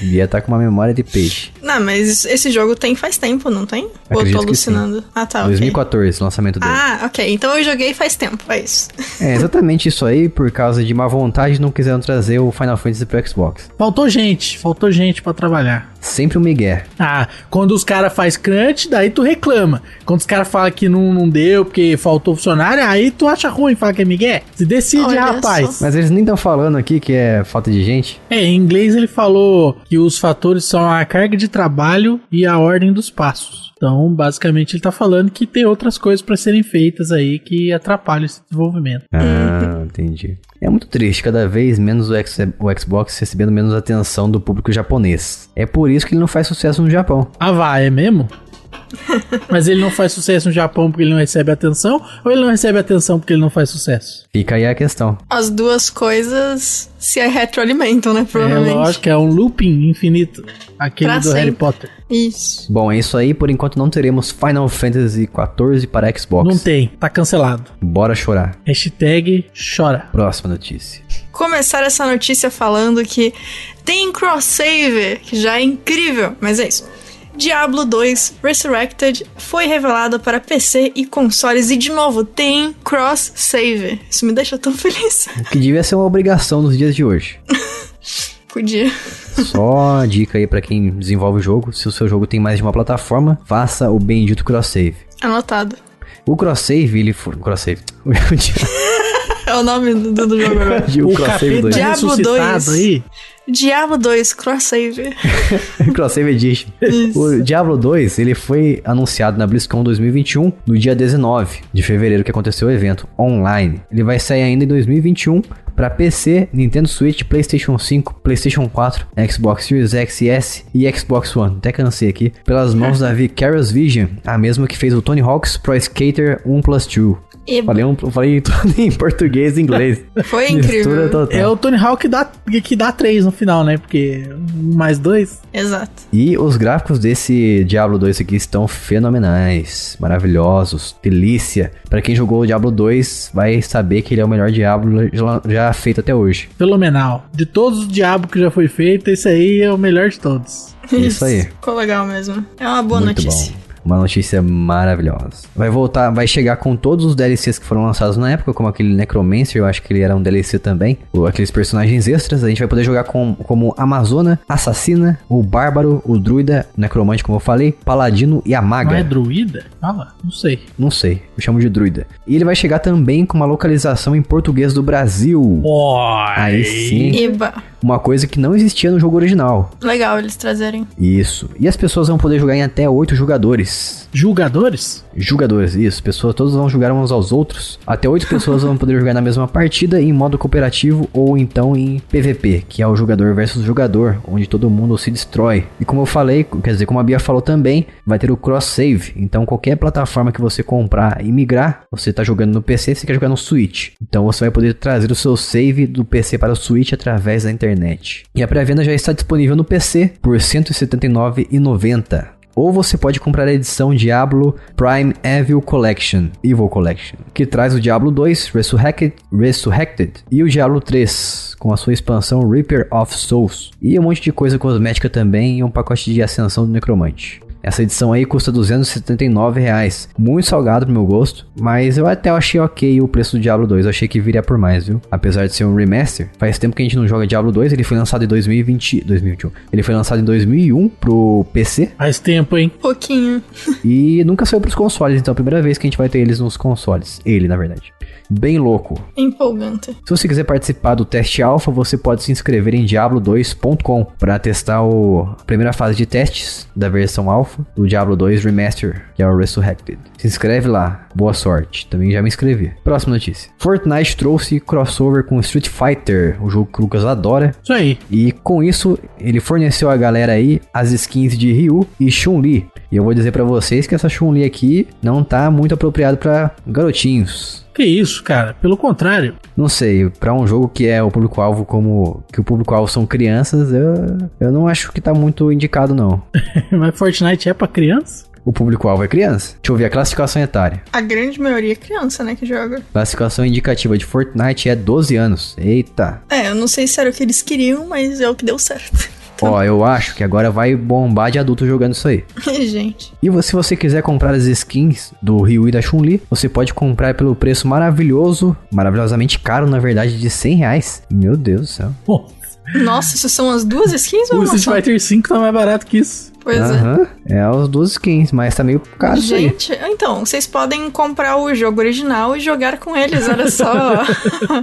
Devia estar com uma memória de peixe. Não, mas esse jogo tem faz tempo, não tem? Ou eu Acredito tô que sim. alucinando? Ah, tá, ok. 2014, lançamento dele. Ah, ok. Então eu joguei faz tempo, é isso. É exatamente isso aí, por causa de má vontade, não quiseram trazer o Final Fantasy pro Xbox. Faltou gente, faltou gente pra trabalhar. Sempre o Miguel. Ah, quando os caras faz crunch, daí tu reclama. Quando os caras falam que não, não deu porque faltou funcionário, aí tu acha ruim, fala que é Miguel. Se decide, Olha rapaz. só. Mas eles nem estão falando aqui que é falta de gente. É, em inglês ele falou que os fatores são a carga de trabalho e a ordem dos passos. Então, basicamente, ele tá falando que tem outras coisas pra serem feitas aí que atrapalham esse desenvolvimento. Ah, entendi. É muito triste, cada vez menos o, X- o Xbox recebendo menos atenção do público japonês. É por isso que ele não faz sucesso no Japão. Ah, vai, é mesmo? Mas ele não faz sucesso no Japão porque ele não recebe atenção? Ou ele não recebe atenção porque ele não faz sucesso? Fica aí a questão. As duas coisas se retroalimentam, né? É Provavelmente. lógico, é um looping infinito. Aquele Pra do sempre. Harry Potter. Isso. Bom, é isso aí. Por enquanto não teremos Final Fantasy XIV para Xbox. Não tem, tá cancelado. Bora chorar. Hashtag chora. Próxima notícia. Começar essa notícia falando que tem cross save, que já é incrível, mas é isso. Diablo 2 Resurrected foi revelado para PC e consoles e de novo tem cross save. Isso me deixa tão feliz. O que devia ser uma obrigação nos dias de hoje. Podia. Só dica aí pra quem desenvolve o jogo. Se o seu jogo tem mais de uma plataforma, faça o bendito cross-save. Anotado. O cross-save, ele foi... Cross-save. O É o nome do, do jogo agora. O capeta 2. Diablo ressuscitado 2. aí. Diablo 2 cross save. Cross-Save Edition. O Diablo 2, ele foi anunciado na BlizzCon 2021, no dia 19 de fevereiro que aconteceu o evento online. Ele vai sair ainda em 2021 para PC, Nintendo Switch, PlayStation 5, PlayStation 4, Xbox Series X e S e Xbox One. Até cansei aqui. Pelas mãos da Vicarious Vision, a mesma que fez o Tony Hawk's Pro Skater 1 Plus 2. E Falei, um, falei tudo em português e inglês. foi incrível. total. É o Tony Hawk que dá, que dá 3 no final, né? Porque um mais dois. Exato. E os gráficos desse Diablo 2 aqui estão fenomenais, maravilhosos, delícia. Pra quem jogou o Diablo 2, vai saber que ele é o melhor Diablo já- feito até hoje. Fenomenal. De todos os diabos que já foi feito, esse aí é o melhor de todos. Isso aí. Ficou legal mesmo. É uma boa Muito notícia. bom. Uma notícia maravilhosa. Vai voltar, vai chegar com todos os DLCs que foram lançados na época, como aquele Necromancer, eu acho que ele era um DLC também. Ou aqueles personagens extras. A gente vai poder jogar com, como Amazona, Assassina, o Bárbaro, o Druida, o Necromante, como eu falei, Paladino e a Maga. Não é druida? Fala, não sei. Não sei, eu chamo de druida. E ele vai chegar também com uma localização em português do Brasil. Aí sim, Eba. Uma coisa que não existia no jogo original. Legal eles trazerem. Isso. E as pessoas vão poder jogar em até 8 jogadores. Julgadores? Jogadores, isso. Pessoas, todos vão jogar uns aos outros. Até 8 pessoas vão poder jogar na mesma partida em modo cooperativo ou então em PVP, que é o jogador versus jogador, onde todo mundo se destrói. E como eu falei, quer dizer, como a Bia falou também, vai ter o cross save. Então qualquer plataforma que você comprar e migrar, você tá jogando no PC, você quer jogar no Switch. Então você vai poder trazer o seu save do PC para o Switch através da internet. E a pré-venda já está disponível no PC por R$ 179,90. Ou você pode comprar a edição Diablo Prime Evil Collection, Evil Collection, que traz o Diablo 2 Resurrected, Resurrected e o Diablo 3 com a sua expansão Reaper of Souls e um monte de coisa cosmética também e um pacote de ascensão do Necromante. Essa edição aí custa 279 reais. Muito salgado pro meu gosto, mas eu até achei ok o preço do Diablo 2. Eu achei que viria por mais, viu? Apesar de ser um remaster. Faz tempo que a gente não joga Diablo 2. Ele foi lançado em 2020, 2021. Ele foi lançado em 2001 pro PC Faz tempo, hein? Pouquinho. e nunca saiu pros consoles. Então é a primeira vez que a gente vai ter eles nos consoles. Ele, na verdade. Bem louco. Empolgante. Se você quiser participar do teste alfa, você pode se inscrever em diablo2.com para testar o- a primeira fase de testes da versão alfa do Diablo 2 Remaster, que é o Resurrected. Se inscreve lá. Boa sorte. Também já me inscrevi. Próxima notícia. Fortnite trouxe crossover com Street Fighter, o jogo que o Lucas adora. Isso aí. E com isso, ele forneceu a galera aí as skins de Ryu e Chun-Li. E eu vou dizer pra vocês que essa Chun-Li aqui não tá muito apropriado pra garotinhos. Que isso, cara? Pelo contrário. Não sei, pra um jogo que é o público-alvo como. que o público-alvo são crianças, eu, eu não acho que tá muito indicado, não. Mas Fortnite é pra criança? O público-alvo é criança? Deixa eu ver a classificação etária. A grande maioria é criança, né, que joga. Classificação indicativa de Fortnite é 12 anos. Eita. É, eu não sei se era o que eles queriam, mas é o que deu certo. Ó, eu acho que agora vai bombar de adulto jogando isso aí. Gente. E se você quiser comprar as skins do Ryu e da Chun-Li, você pode comprar pelo preço maravilhoso, maravilhosamente caro, na verdade, de 100 reais. Meu Deus do céu. Pô, Nossa, isso são as duas skins ou o uma Street? Fighter V tá mais barato que isso. Pois é. Aham, é as duas skins, mas tá meio caro isso aí. Gente, então, vocês podem comprar o jogo original e jogar com eles, olha só.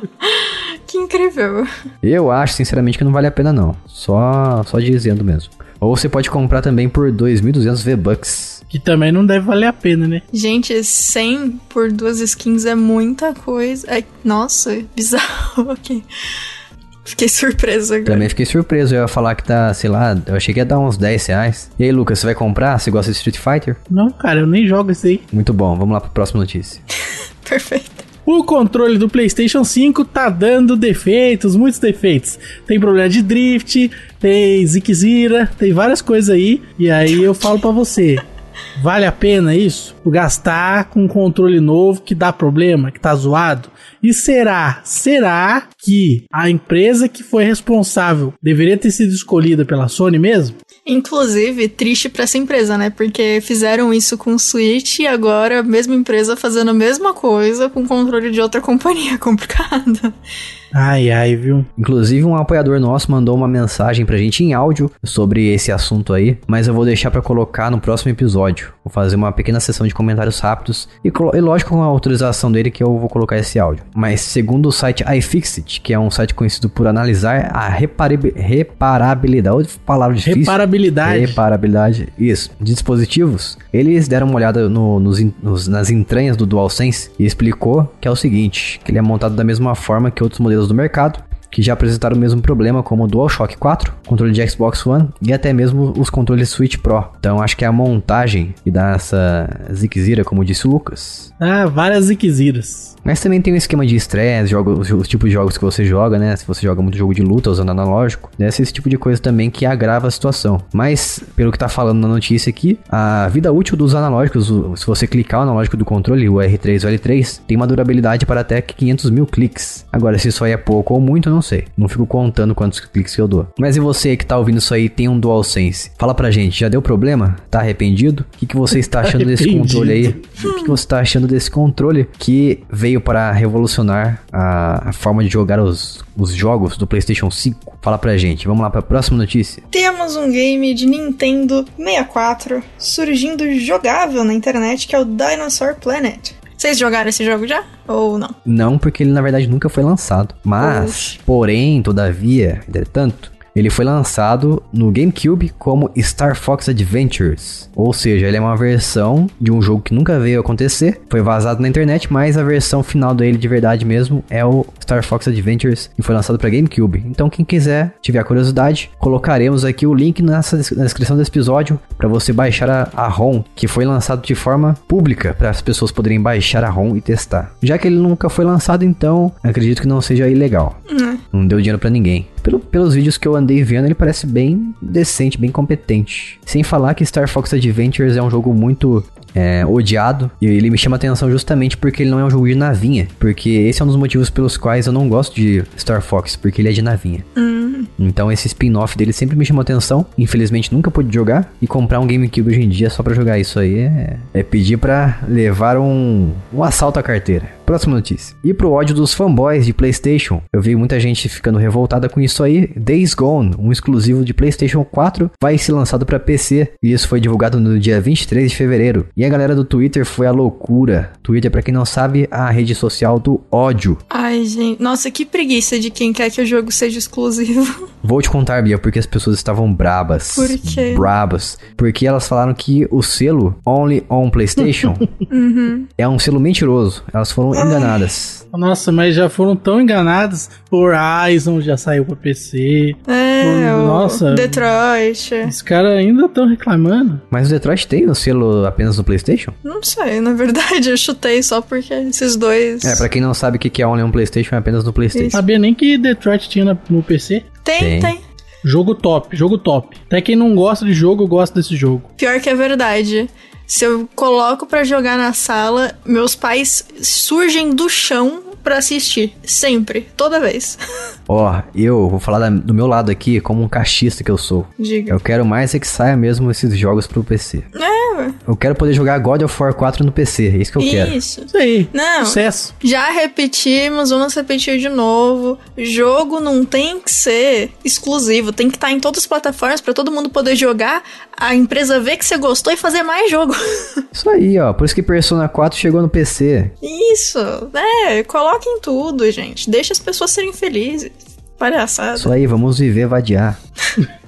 que incrível. Eu acho, sinceramente, que não vale a pena não. Só, só dizendo mesmo. Ou você pode comprar também por 2.200 V-Bucks. Que também não deve valer a pena, né? Gente, 100 por duas skins é muita coisa. É, nossa, bizarro. ok. Fiquei surpresa agora. Também fiquei surpreso. Eu ia falar que tá, sei lá, eu achei que ia dar uns 10 reais. E aí, Lucas, você vai comprar? Você gosta de Street Fighter? Não, cara, eu nem jogo isso aí. Muito bom, vamos lá pra próxima notícia. Perfeito. O controle do PlayStation 5 tá dando defeitos, muitos defeitos. Tem problema de drift, tem ziquezira, tem várias coisas aí. E aí eu falo pra você, vale a pena isso? O gastar com um controle novo que dá problema, que tá zoado? E será, será que a empresa que foi responsável deveria ter sido escolhida pela Sony mesmo? Inclusive, triste pra essa empresa, né? Porque fizeram isso com o Switch e agora a mesma empresa fazendo a mesma coisa com controle de outra companhia. Complicado. Ai, ai, viu? Inclusive, um apoiador nosso mandou uma mensagem pra gente em áudio sobre esse assunto aí, mas eu vou deixar pra colocar no próximo episódio. Vou fazer uma pequena sessão de comentários rápidos e, e lógico, com a autorização dele que eu vou colocar esse áudio. Mas segundo o site iFixit, que é um site conhecido por analisar a reparabi- reparabilidade, palavra difícil. Reparabilidade. Reparabilidade, isso. De dispositivos, eles deram uma olhada no- nos nos- nas entranhas do DualSense e explicou que é o seguinte, que ele é montado da mesma forma que outros modelos do mercado, que já apresentaram o mesmo problema como o DualShock 4, controle de Xbox One e até mesmo os controles Switch Pro. Então acho que é a montagem que dá essa ziquezira, como disse o Lucas. Ah, várias ziqueziras. Mas também tem um esquema de estresse, jogos, os tipos de jogos que você joga, né? Se você joga muito jogo de luta usando analógico, ser esse tipo de coisa também que agrava a situação. Mas, pelo que tá falando na notícia aqui, a vida útil dos analógicos, o- se você clicar o analógico do controle, o R3 ou L3, tem uma durabilidade para até 500 mil cliques. Agora, se isso aí é pouco ou muito, eu não sei. Não fico contando quantos cliques que eu dou. Mas e você que tá ouvindo isso aí tem um DualSense? Fala pra gente, já deu problema? Tá arrependido? O que, que você está achando desse controle aí? O que, que você está achando desse controle que veio para revolucionar a, a forma de jogar os, os jogos do PlayStation 5? Fala pra gente. Vamos lá para a próxima notícia. Temos um game de Nintendo 64 surgindo jogável na internet que é o Dinosaur Planet. Vocês jogaram esse jogo já? Ou não? Não, porque ele na verdade nunca foi lançado. Mas, porém, todavia, entretanto, ele foi lançado no GameCube como Star Fox Adventures. Ou seja, ele é uma versão de um jogo que nunca veio acontecer. Foi vazado na internet, mas a versão final dele de verdade mesmo é o Star Fox Adventures e foi lançado para GameCube. Então, quem quiser, tiver curiosidade, colocaremos aqui o link nessa, na descrição desse episódio para você baixar a, a ROM, que foi lançado de forma pública para as pessoas poderem baixar a ROM e testar. Já que ele nunca foi lançado, então acredito que não seja ilegal. Não deu dinheiro pra ninguém. Pelo- pelos vídeos que eu andei vendo, ele parece bem decente, bem competente. Sem falar que Star Fox Adventures é um jogo muito é, odiado. E ele me chama atenção justamente porque ele não é um jogo de navinha. Porque esse é um dos motivos pelos quais eu não gosto de Star Fox, porque ele é de navinha. Então esse spin-off dele sempre me chamou atenção. Infelizmente nunca pude jogar. E comprar um GameCube hoje em dia só pra jogar isso aí é, é pedir pra levar um, um assalto à carteira. Próxima notícia. E pro ódio dos fanboys de PlayStation. Eu vi muita gente ficando revoltada com isso aí. Days Gone, um exclusivo de PlayStation 4, vai ser lançado pra PC. E isso foi divulgado no dia 23 de fevereiro. E a galera do Twitter foi a loucura. Twitter, pra quem não sabe, a rede social do ódio. Ai, gente. Nossa, que preguiça de quem quer que o jogo seja exclusivo. Vou te contar, Bia, porque as pessoas estavam brabas. Por quê? Brabas. Porque elas falaram que o selo Only on PlayStation é um selo mentiroso. Elas foram enganadas. Nossa, mas já foram tão enganadas. Horizon já saiu pra PC. É, o Nossa. Detroit. Os caras ainda estão reclamando. Mas o Detroit tem o selo apenas no PlayStation? Não sei, na verdade eu chutei só porque esses dois. É, pra quem não sabe o que que é Only on PlayStation, é apenas no PlayStation. Sabia nem que Detroit tinha no PC. Tem, Tem. tem. Jogo top, jogo top. Até quem não gosta de jogo, gosta desse jogo. Pior que é verdade. Se eu coloco pra jogar na sala, meus pais surgem do chão pra assistir. Sempre. Toda vez. Ó, eu vou falar da- do meu lado aqui como um cachista que eu sou. Diga. Eu quero mais é que saia mesmo esses jogos pro PC. É, ué. Eu quero poder jogar God of War 4 no PC, é isso que eu quero. Isso. Isso aí. Não. Sucesso. Já repetimos, vamos repetir de novo. Jogo não tem que ser exclusivo, tem que estar em todas as plataformas pra todo mundo poder jogar, a empresa ver que você gostou e fazer mais jogo. Isso aí, ó. Por isso que Persona 4 chegou no PC. Isso, é, coloquem tudo, gente. Deixa as pessoas serem felizes. Palhaçada. Isso aí, vamos viver, vadiar.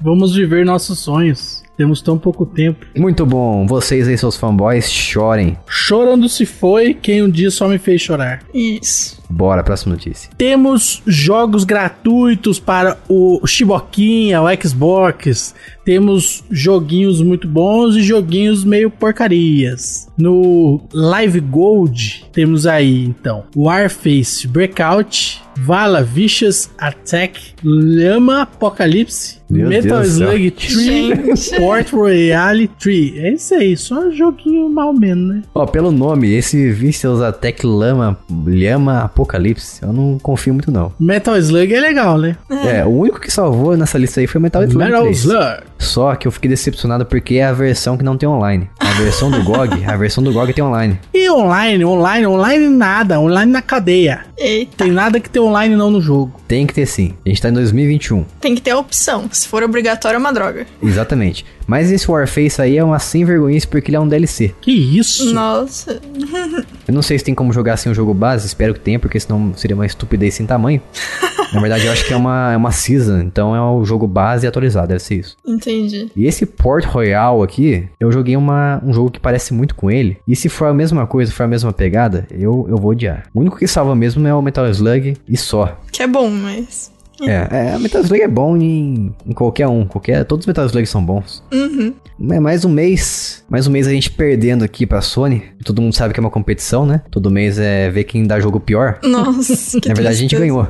Vamos viver nossos sonhos. Temos tão pouco tempo. Muito bom. Vocês aí, seus fanboys, chorem. Chorando se foi quem um dia só me fez chorar. Isso. Bora, próxima notícia. Temos jogos gratuitos para o Chiboquinha, o Xbox. Temos joguinhos muito bons e joguinhos meio porcarias. No Live Gold temos aí então Warface Breakout, Vala Vicious Attack, Lama Apocalypse, Meu Metal. Slug 3, Gente. Port Royale 3. É isso aí, só joguinho mal menos, né? Ó, pelo nome, esse Vicious Attack Lama, Lhama Apocalipse, eu não confio muito não. Metal Slug é legal, né? É, o único que salvou nessa lista aí foi o Metal Slug Metal 3. Slug. Só que eu fiquei decepcionado porque é a versão que não tem online. A versão do GOG, a versão do GOG tem online. E online, online, online nada, online na cadeia. Eita. Tem nada que ter online não no jogo. Tem que ter sim. A gente tá em 2021. Tem que ter a opção. Se for obrigatório, é uma droga. Exatamente. Mas esse Warface aí é uma sem vergonhice porque ele é um DLC. Que isso? Nossa. Eu não sei se tem como jogar sem o jogo base, espero que tenha, porque senão seria uma estupidez sem tamanho. Na verdade, eu acho que é uma, é uma season, então é o jogo base atualizado, deve ser isso. Entendi. E esse Port Royal aqui, eu joguei uma, um jogo que parece muito com ele. E se for a mesma coisa, for a mesma pegada, eu, eu vou odiar. O único que salva mesmo é o Metal Slug e só. Que é bom, mas. É, é Metal Slug é bom em, em qualquer um. Qualquer, todos os Metal Slug são bons. Uhum. É mais um mês. Mais um mês a gente perdendo aqui pra Sony. Todo mundo sabe que é uma competição, né? Todo mês é ver quem dá jogo pior. Nossa. que Na verdade, a gente tristeza. ganhou.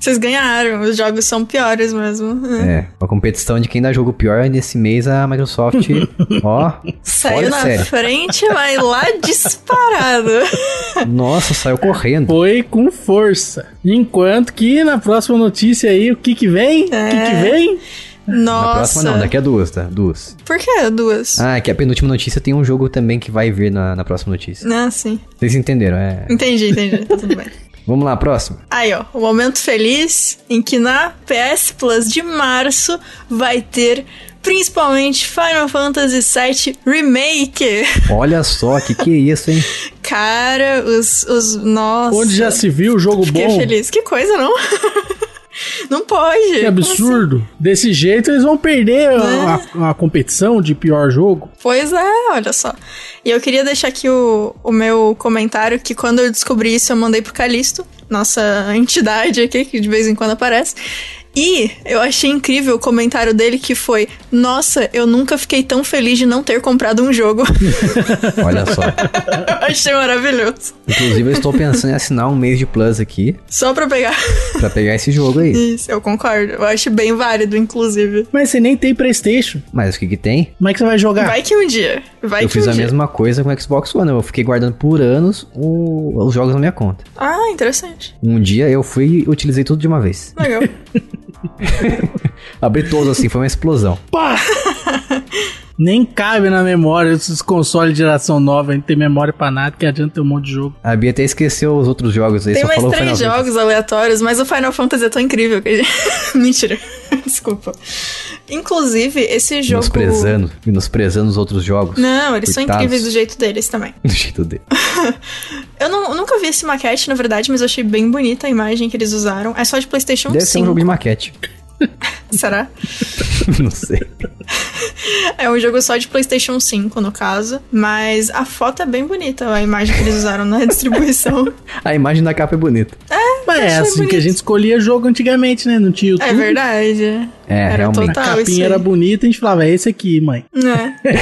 Vocês ganharam. Os jogos são piores mesmo. É. É, uma competição de quem dá jogo pior. E nesse mês a Microsoft, ó, Saiu na sério. frente, vai lá disparado. Nossa, saiu correndo. Foi com força. Enquanto que na próxima notícia aí, o que que vem? O que É. que vem? Nossa. Na próxima não, daqui a duas, tá? Duas. Por que duas? Ah, é que a penúltima notícia tem um jogo também que vai vir na, na próxima notícia. Ah, sim. Vocês entenderam, é. Entendi, entendi. Tá tudo bem. Vamos lá, próximo. Aí, ó, o momento feliz em que na PS Plus de março vai ter principalmente Final Fantasy VII Remake. Olha só, que que é isso, hein? Cara, os. os nossa. Onde já se viu jogo Fiquei bom? feliz. Que coisa, não? não pode. Que absurdo. Desse jeito eles vão perder a, a- a competição de pior jogo. Pois é, olha só. E eu queria deixar aqui o, o meu comentário que quando eu descobri isso eu mandei pro Calisto, nossa entidade aqui, que de vez em quando aparece. E eu achei incrível o comentário dele que foi: Nossa, eu nunca fiquei tão feliz de não ter comprado um jogo. Olha só. eu achei maravilhoso. Inclusive, eu estou pensando em assinar um mês de Plus aqui Só pra pegar. pra pegar esse jogo aí. Isso, eu concordo. Eu acho bem válido, inclusive. Mas você nem tem Playstation. Mas o que que tem? Como é que você vai jogar? Vai que um dia. Vai eu que fiz um a dia. mesma coisa com o Xbox One. Eu fiquei guardando por anos o- os jogos na minha conta. Ah, interessante. Um dia eu fui e utilizei tudo de uma vez. Legal. Abri todos assim, foi uma explosão. Pá! Nem cabe na memória esses consoles de geração nova, a gente tem memória pra nada, que adianta ter um monte de jogo. A Bia até esqueceu os outros jogos aí, Tem só mais falou três Final Fantasy. jogos aleatórios, mas o Final Fantasy é tão incrível que a gente... Mentira. Desculpa. Inclusive, esse jogo... Menosprezando, menosprezando os outros jogos. Não, eles são Coitados. incríveis do jeito deles também. Do jeito dele. Eu não- nunca vi esse maquete, na verdade, mas eu achei bem bonita a imagem que eles usaram. É só de PlayStation Deve ser 5. um jogo de maquete. Será? Não sei. É um jogo só de PlayStation 5, no caso. Mas a foto é bem bonita, a imagem que eles usaram na distribuição. A imagem da capa é bonita. Mas é assim que bonito. a gente escolhia jogo antigamente, né? Não tinha YouTube. É verdade. É, Era realmente. A total isso capinha era bonita, a gente falava, é esse aqui, mãe. É.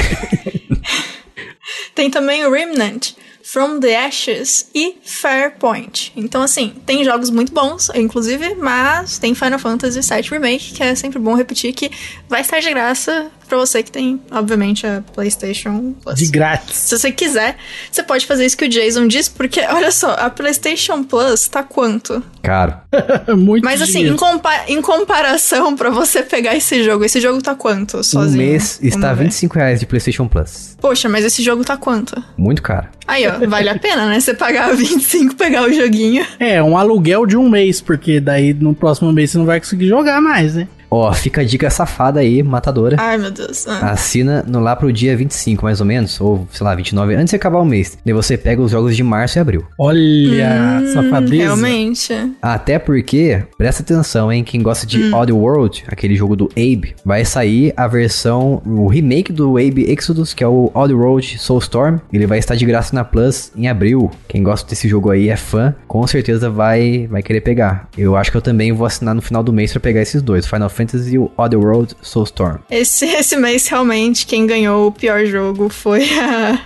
tem também o Remnant, From the Ashes e Fairpoint. Então, assim, tem jogos muito bons, inclusive, mas tem Final Fantasy VII Remake, que é sempre bom repetir que vai estar de graça pra você que tem, obviamente, a PlayStation Plus. De grátis. Se você quiser, você pode fazer isso que o Jason disse, porque, olha só, a PlayStation Plus tá quanto? Caro. Muito Mas assim, em, compa- em comparação pra você pegar esse jogo, esse jogo tá quanto Um sozinho? mês está ver. 25 reais de PlayStation Plus. Poxa, mas esse jogo tá quanto? Muito caro. Aí, ó, vale a pena, né? Você pagar 25, pegar o joguinho. É, um aluguel de um mês, porque daí no próximo mês você não vai conseguir jogar mais, né? Ó, fica a dica safada aí, matadora. Ai, meu Deus. Ah. Assina no, lá pro dia 25, mais ou menos, ou sei lá, 29, antes de acabar o mês. Daí você pega os jogos de março e abril. Olha, Hum, safadeza. Realmente. Até porque, presta atenção, hein, quem gosta de Oddworld, aquele jogo do Abe, vai sair a versão, o remake do Abe Exodus, que é o Oddworld Soulstorm. Ele vai estar de graça na Plus em abril. Quem gosta desse jogo aí é fã, com certeza vai, vai querer pegar. Eu acho que eu também vou assinar no final do mês pra pegar esses dois, Final Fantasy e o Oddworld Soulstorm. Esse, esse mês, realmente, quem ganhou o pior jogo foi a,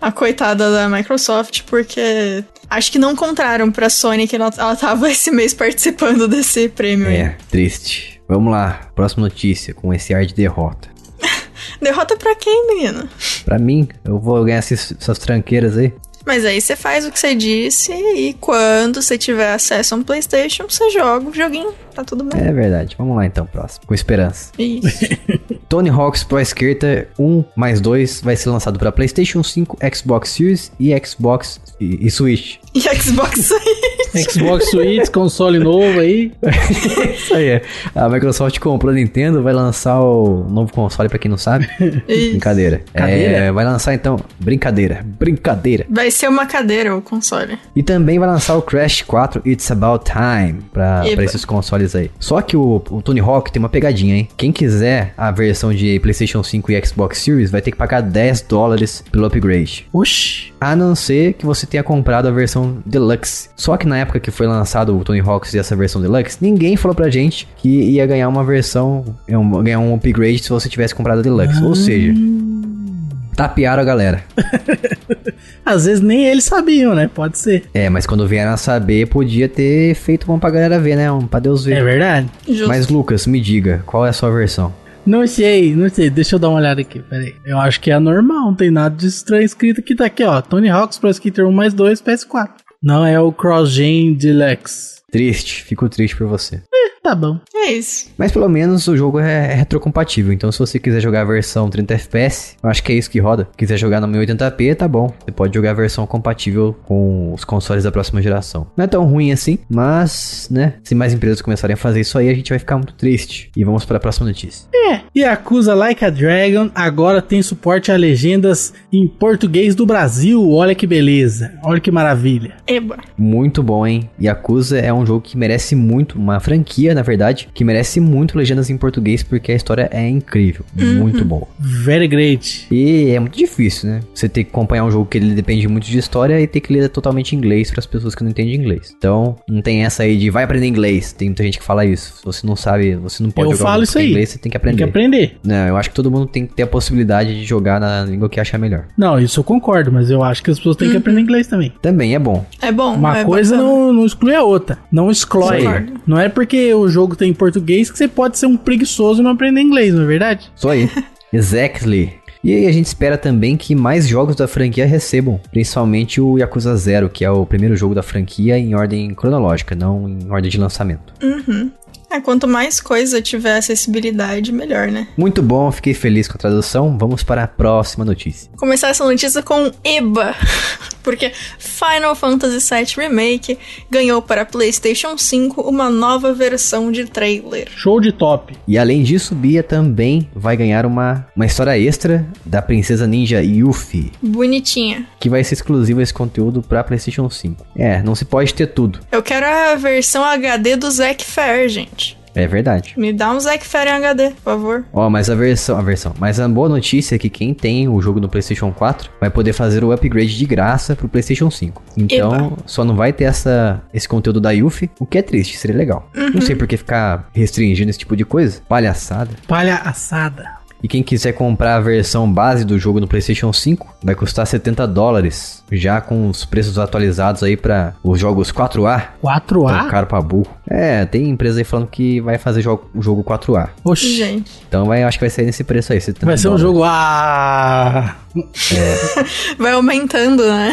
a coitada da Microsoft, porque acho que não contaram pra Sony que ela, ela tava esse mês participando desse prêmio. É, triste. Vamos lá, próxima notícia, com esse ar de derrota. Derrota pra quem, menino? Pra mim, eu vou ganhar esses- essas tranqueiras aí. Mas aí você faz o que você disse e quando você tiver acesso a um PlayStation, você joga o joguinho. Tá tudo bem. É verdade. Vamos lá então, próximo. Com esperança. Isso. Tony Hawk's Pro Skater 1 mais 2 vai ser lançado para PlayStation 5, Xbox Series e Xbox e, e Switch. E Xbox Switch. Xbox Switch, console novo aí. Isso aí é. A Microsoft comprou a Nintendo, vai lançar o novo console pra quem não sabe. Isso. Brincadeira. Cadeira? É, vai lançar então. Brincadeira. Brincadeira. Vai ser uma cadeira o console. E também vai lançar o Crash 4 It's About Time pra, pra esses consoles aí. Só que o, o Tony Hawk tem uma pegadinha, hein? Quem quiser a versão de PlayStation 5 e Xbox Series vai ter que pagar 10 dólares pelo upgrade. Oxi. A não ser que você tenha comprado a versão Deluxe. Só que na época que foi lançado o Tony Hawk e essa versão Deluxe, ninguém falou pra gente que ia ganhar uma versão, é ganhar um upgrade se você tivesse comprado a Deluxe. Ou seja, tapearam a galera. Às vezes nem eles sabiam, né? Pode ser. É, mas quando vieram a saber, podia ter feito um pra galera ver, né? Um pra Deus ver. É verdade. Justo. Mas Lucas, me diga, qual é a sua versão? Não sei, não sei. Deixa eu dar uma olhada aqui, peraí. Eu acho que é normal, não tem nada de estranho escrito aqui. Tá aqui, ó. Tony Hawk's Pro Skater 1 mais 2 PS4. Não é o Cross Deluxe. Triste, fico triste por você. Tá bom. É isso. Mas pelo menos o jogo é, retrocompatível, então se você quiser jogar a versão 30 FPS, eu acho que é isso que roda. Quiser jogar no 1080p, tá bom. Você pode jogar a versão compatível com os consoles da próxima geração. Não é tão ruim assim, mas, né, se mais empresas começarem a fazer isso aí, a gente vai ficar muito triste. E vamos para a próxima notícia. É. Yakuza Like a Dragon agora tem suporte a legendas em português do Brasil. Olha que beleza. Olha que maravilha. Eba. Muito bom, hein? Yakuza é um jogo que merece muito, uma franquia, na verdade, que merece muito legendas em português, porque a história é incrível. Muito boa. Very great. E é muito difícil, né? Você ter que acompanhar um jogo que ele depende muito de história e ter que ler totalmente inglês para as pessoas que não entendem inglês. Então, não tem essa aí de vai aprender inglês. Tem muita gente que fala isso. Se você não sabe, você não pode Eu jogar falo isso que tem aí. inglês, você tem que Tem aprender. que aprender. Não, eu acho que todo mundo tem que ter a possibilidade de jogar na língua que achar melhor. Não, isso eu concordo, mas eu acho que as pessoas têm que aprender inglês também. Também é bom. É bom. Uma é coisa bacana. não, não exclui a outra. Não exclui. Não é porque o jogo tem em português que você pode ser um preguiçoso e não aprender inglês, não é verdade? Só aí. exactly. E aí a gente espera também que mais jogos da franquia recebam, principalmente o Yakuza Zero, que é o primeiro jogo da franquia em ordem cronológica, não em ordem de lançamento. É, quanto mais coisa tiver acessibilidade, melhor, né? Muito bom, fiquei feliz com a tradução. Vamos para a próxima notícia. Começar essa notícia com EBA, porque Final Fantasy VII Remake ganhou para PlayStation 5 uma nova versão de trailer. Show de top. E além disso, Bia também vai ganhar uma, uma história extra da princesa ninja Yuffie, Bonitinha. que vai ser exclusiva esse conteúdo para PlayStation 5. É, não se pode ter tudo. Eu quero a versão HD do Zack Fair, gente. É verdade. Me dá um Zack Fair em HD, por favor. Ó, mas a versão, a versão, mas a boa notícia é que quem tem o jogo no PlayStation 4 vai poder fazer o upgrade de graça pro PlayStation 5. Então, Eba. só não vai ter essa esse conteúdo da Yuffie, o que é triste, seria legal. Não sei por que ficar restringindo esse tipo de coisa. Palhaçada. Palha assada. E quem quiser comprar a versão base do jogo no PlayStation 5, vai custar 70 dólares, já com os preços atualizados aí para os jogos 4A. Tão 4A? caro pra burro. É, tem empresa aí falando que vai fazer jogo, o jogo 4A. Oxi. Gente, Então vai, acho que vai sair nesse preço aí. 70 Vai ser um dólares. jogo A. vai aumentando, né?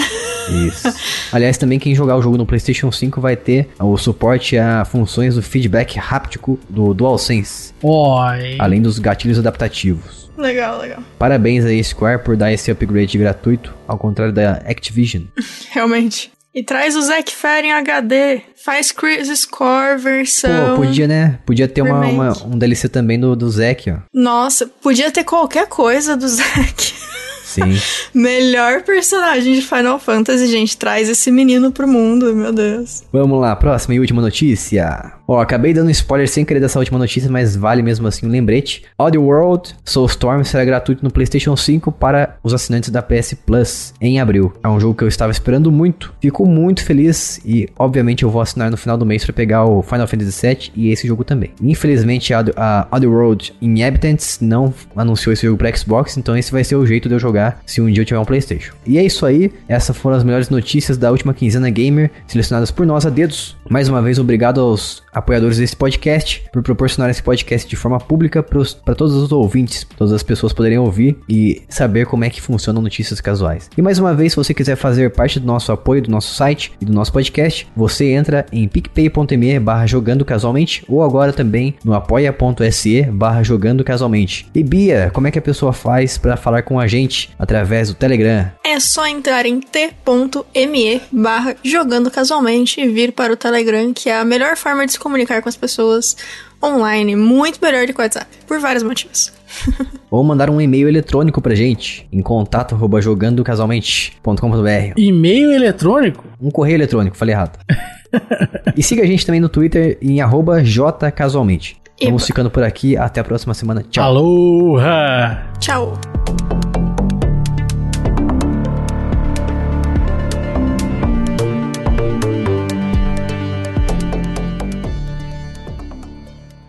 Isso. Aliás, também quem jogar o jogo no PlayStation 5 vai ter o suporte a funções do feedback háptico do DualSense, Oi. além dos gatilhos adaptativos. Legal, legal. Parabéns aí, Square, por dar esse upgrade gratuito, ao contrário da Activision. Realmente. E traz o Zack Fair em HD. Faz Chris Score versão. Pô, podia, né? Podia ter uma, uma- um DLC também do, do Zack, ó. Nossa, podia ter qualquer coisa do Zack. Sim. Melhor personagem de Final Fantasy, gente. Traz esse menino pro mundo, meu Deus. Vamos lá, próxima e última notícia. Ó, acabei dando spoiler sem querer dessa última notícia, mas vale mesmo assim um lembrete. Oddworld Soulstorm será gratuito no PlayStation 5 para os assinantes da PS Plus em abril. É um jogo que eu estava esperando muito. Fico muito feliz e, obviamente, eu vou assinar no final do mês para pegar o Final Fantasy VII e esse jogo também. Infelizmente, a, a Oddworld Inhabitants não anunciou esse jogo para Xbox, então esse vai ser o jeito de eu jogar se um dia eu tiver um PlayStation. E é isso aí. Essas foram as melhores notícias da última quinzena gamer, selecionadas por nós a dedos. Mais uma vez, obrigado aos apoiadores desse podcast por proporcionar esse podcast de forma pública para todos os ouvintes, todas as pessoas poderem ouvir e saber como é que funcionam notícias casuais. E mais uma vez, se você quiser fazer parte do nosso apoio, do nosso site e do nosso podcast, você entra em picpay.me barra jogando casualmente ou agora também no apoia.se barra jogando casualmente. E Bia, como é que a pessoa faz para falar com a gente através do Telegram? É só entrar em t.me barra jogando casualmente e vir para o Telegram, que é a melhor forma de se comunicar com as pessoas online, muito melhor do que o WhatsApp, por vários motivos. Ou mandar um e-mail eletrônico pra gente em contato arroba jogandocasualmente.com.br E-mail eletrônico? Um correio eletrônico, falei errado. e siga a gente também no Twitter em arroba jcasualmente. Vamos ficando por aqui, até a próxima semana. Tchau. Aloha! Tchau!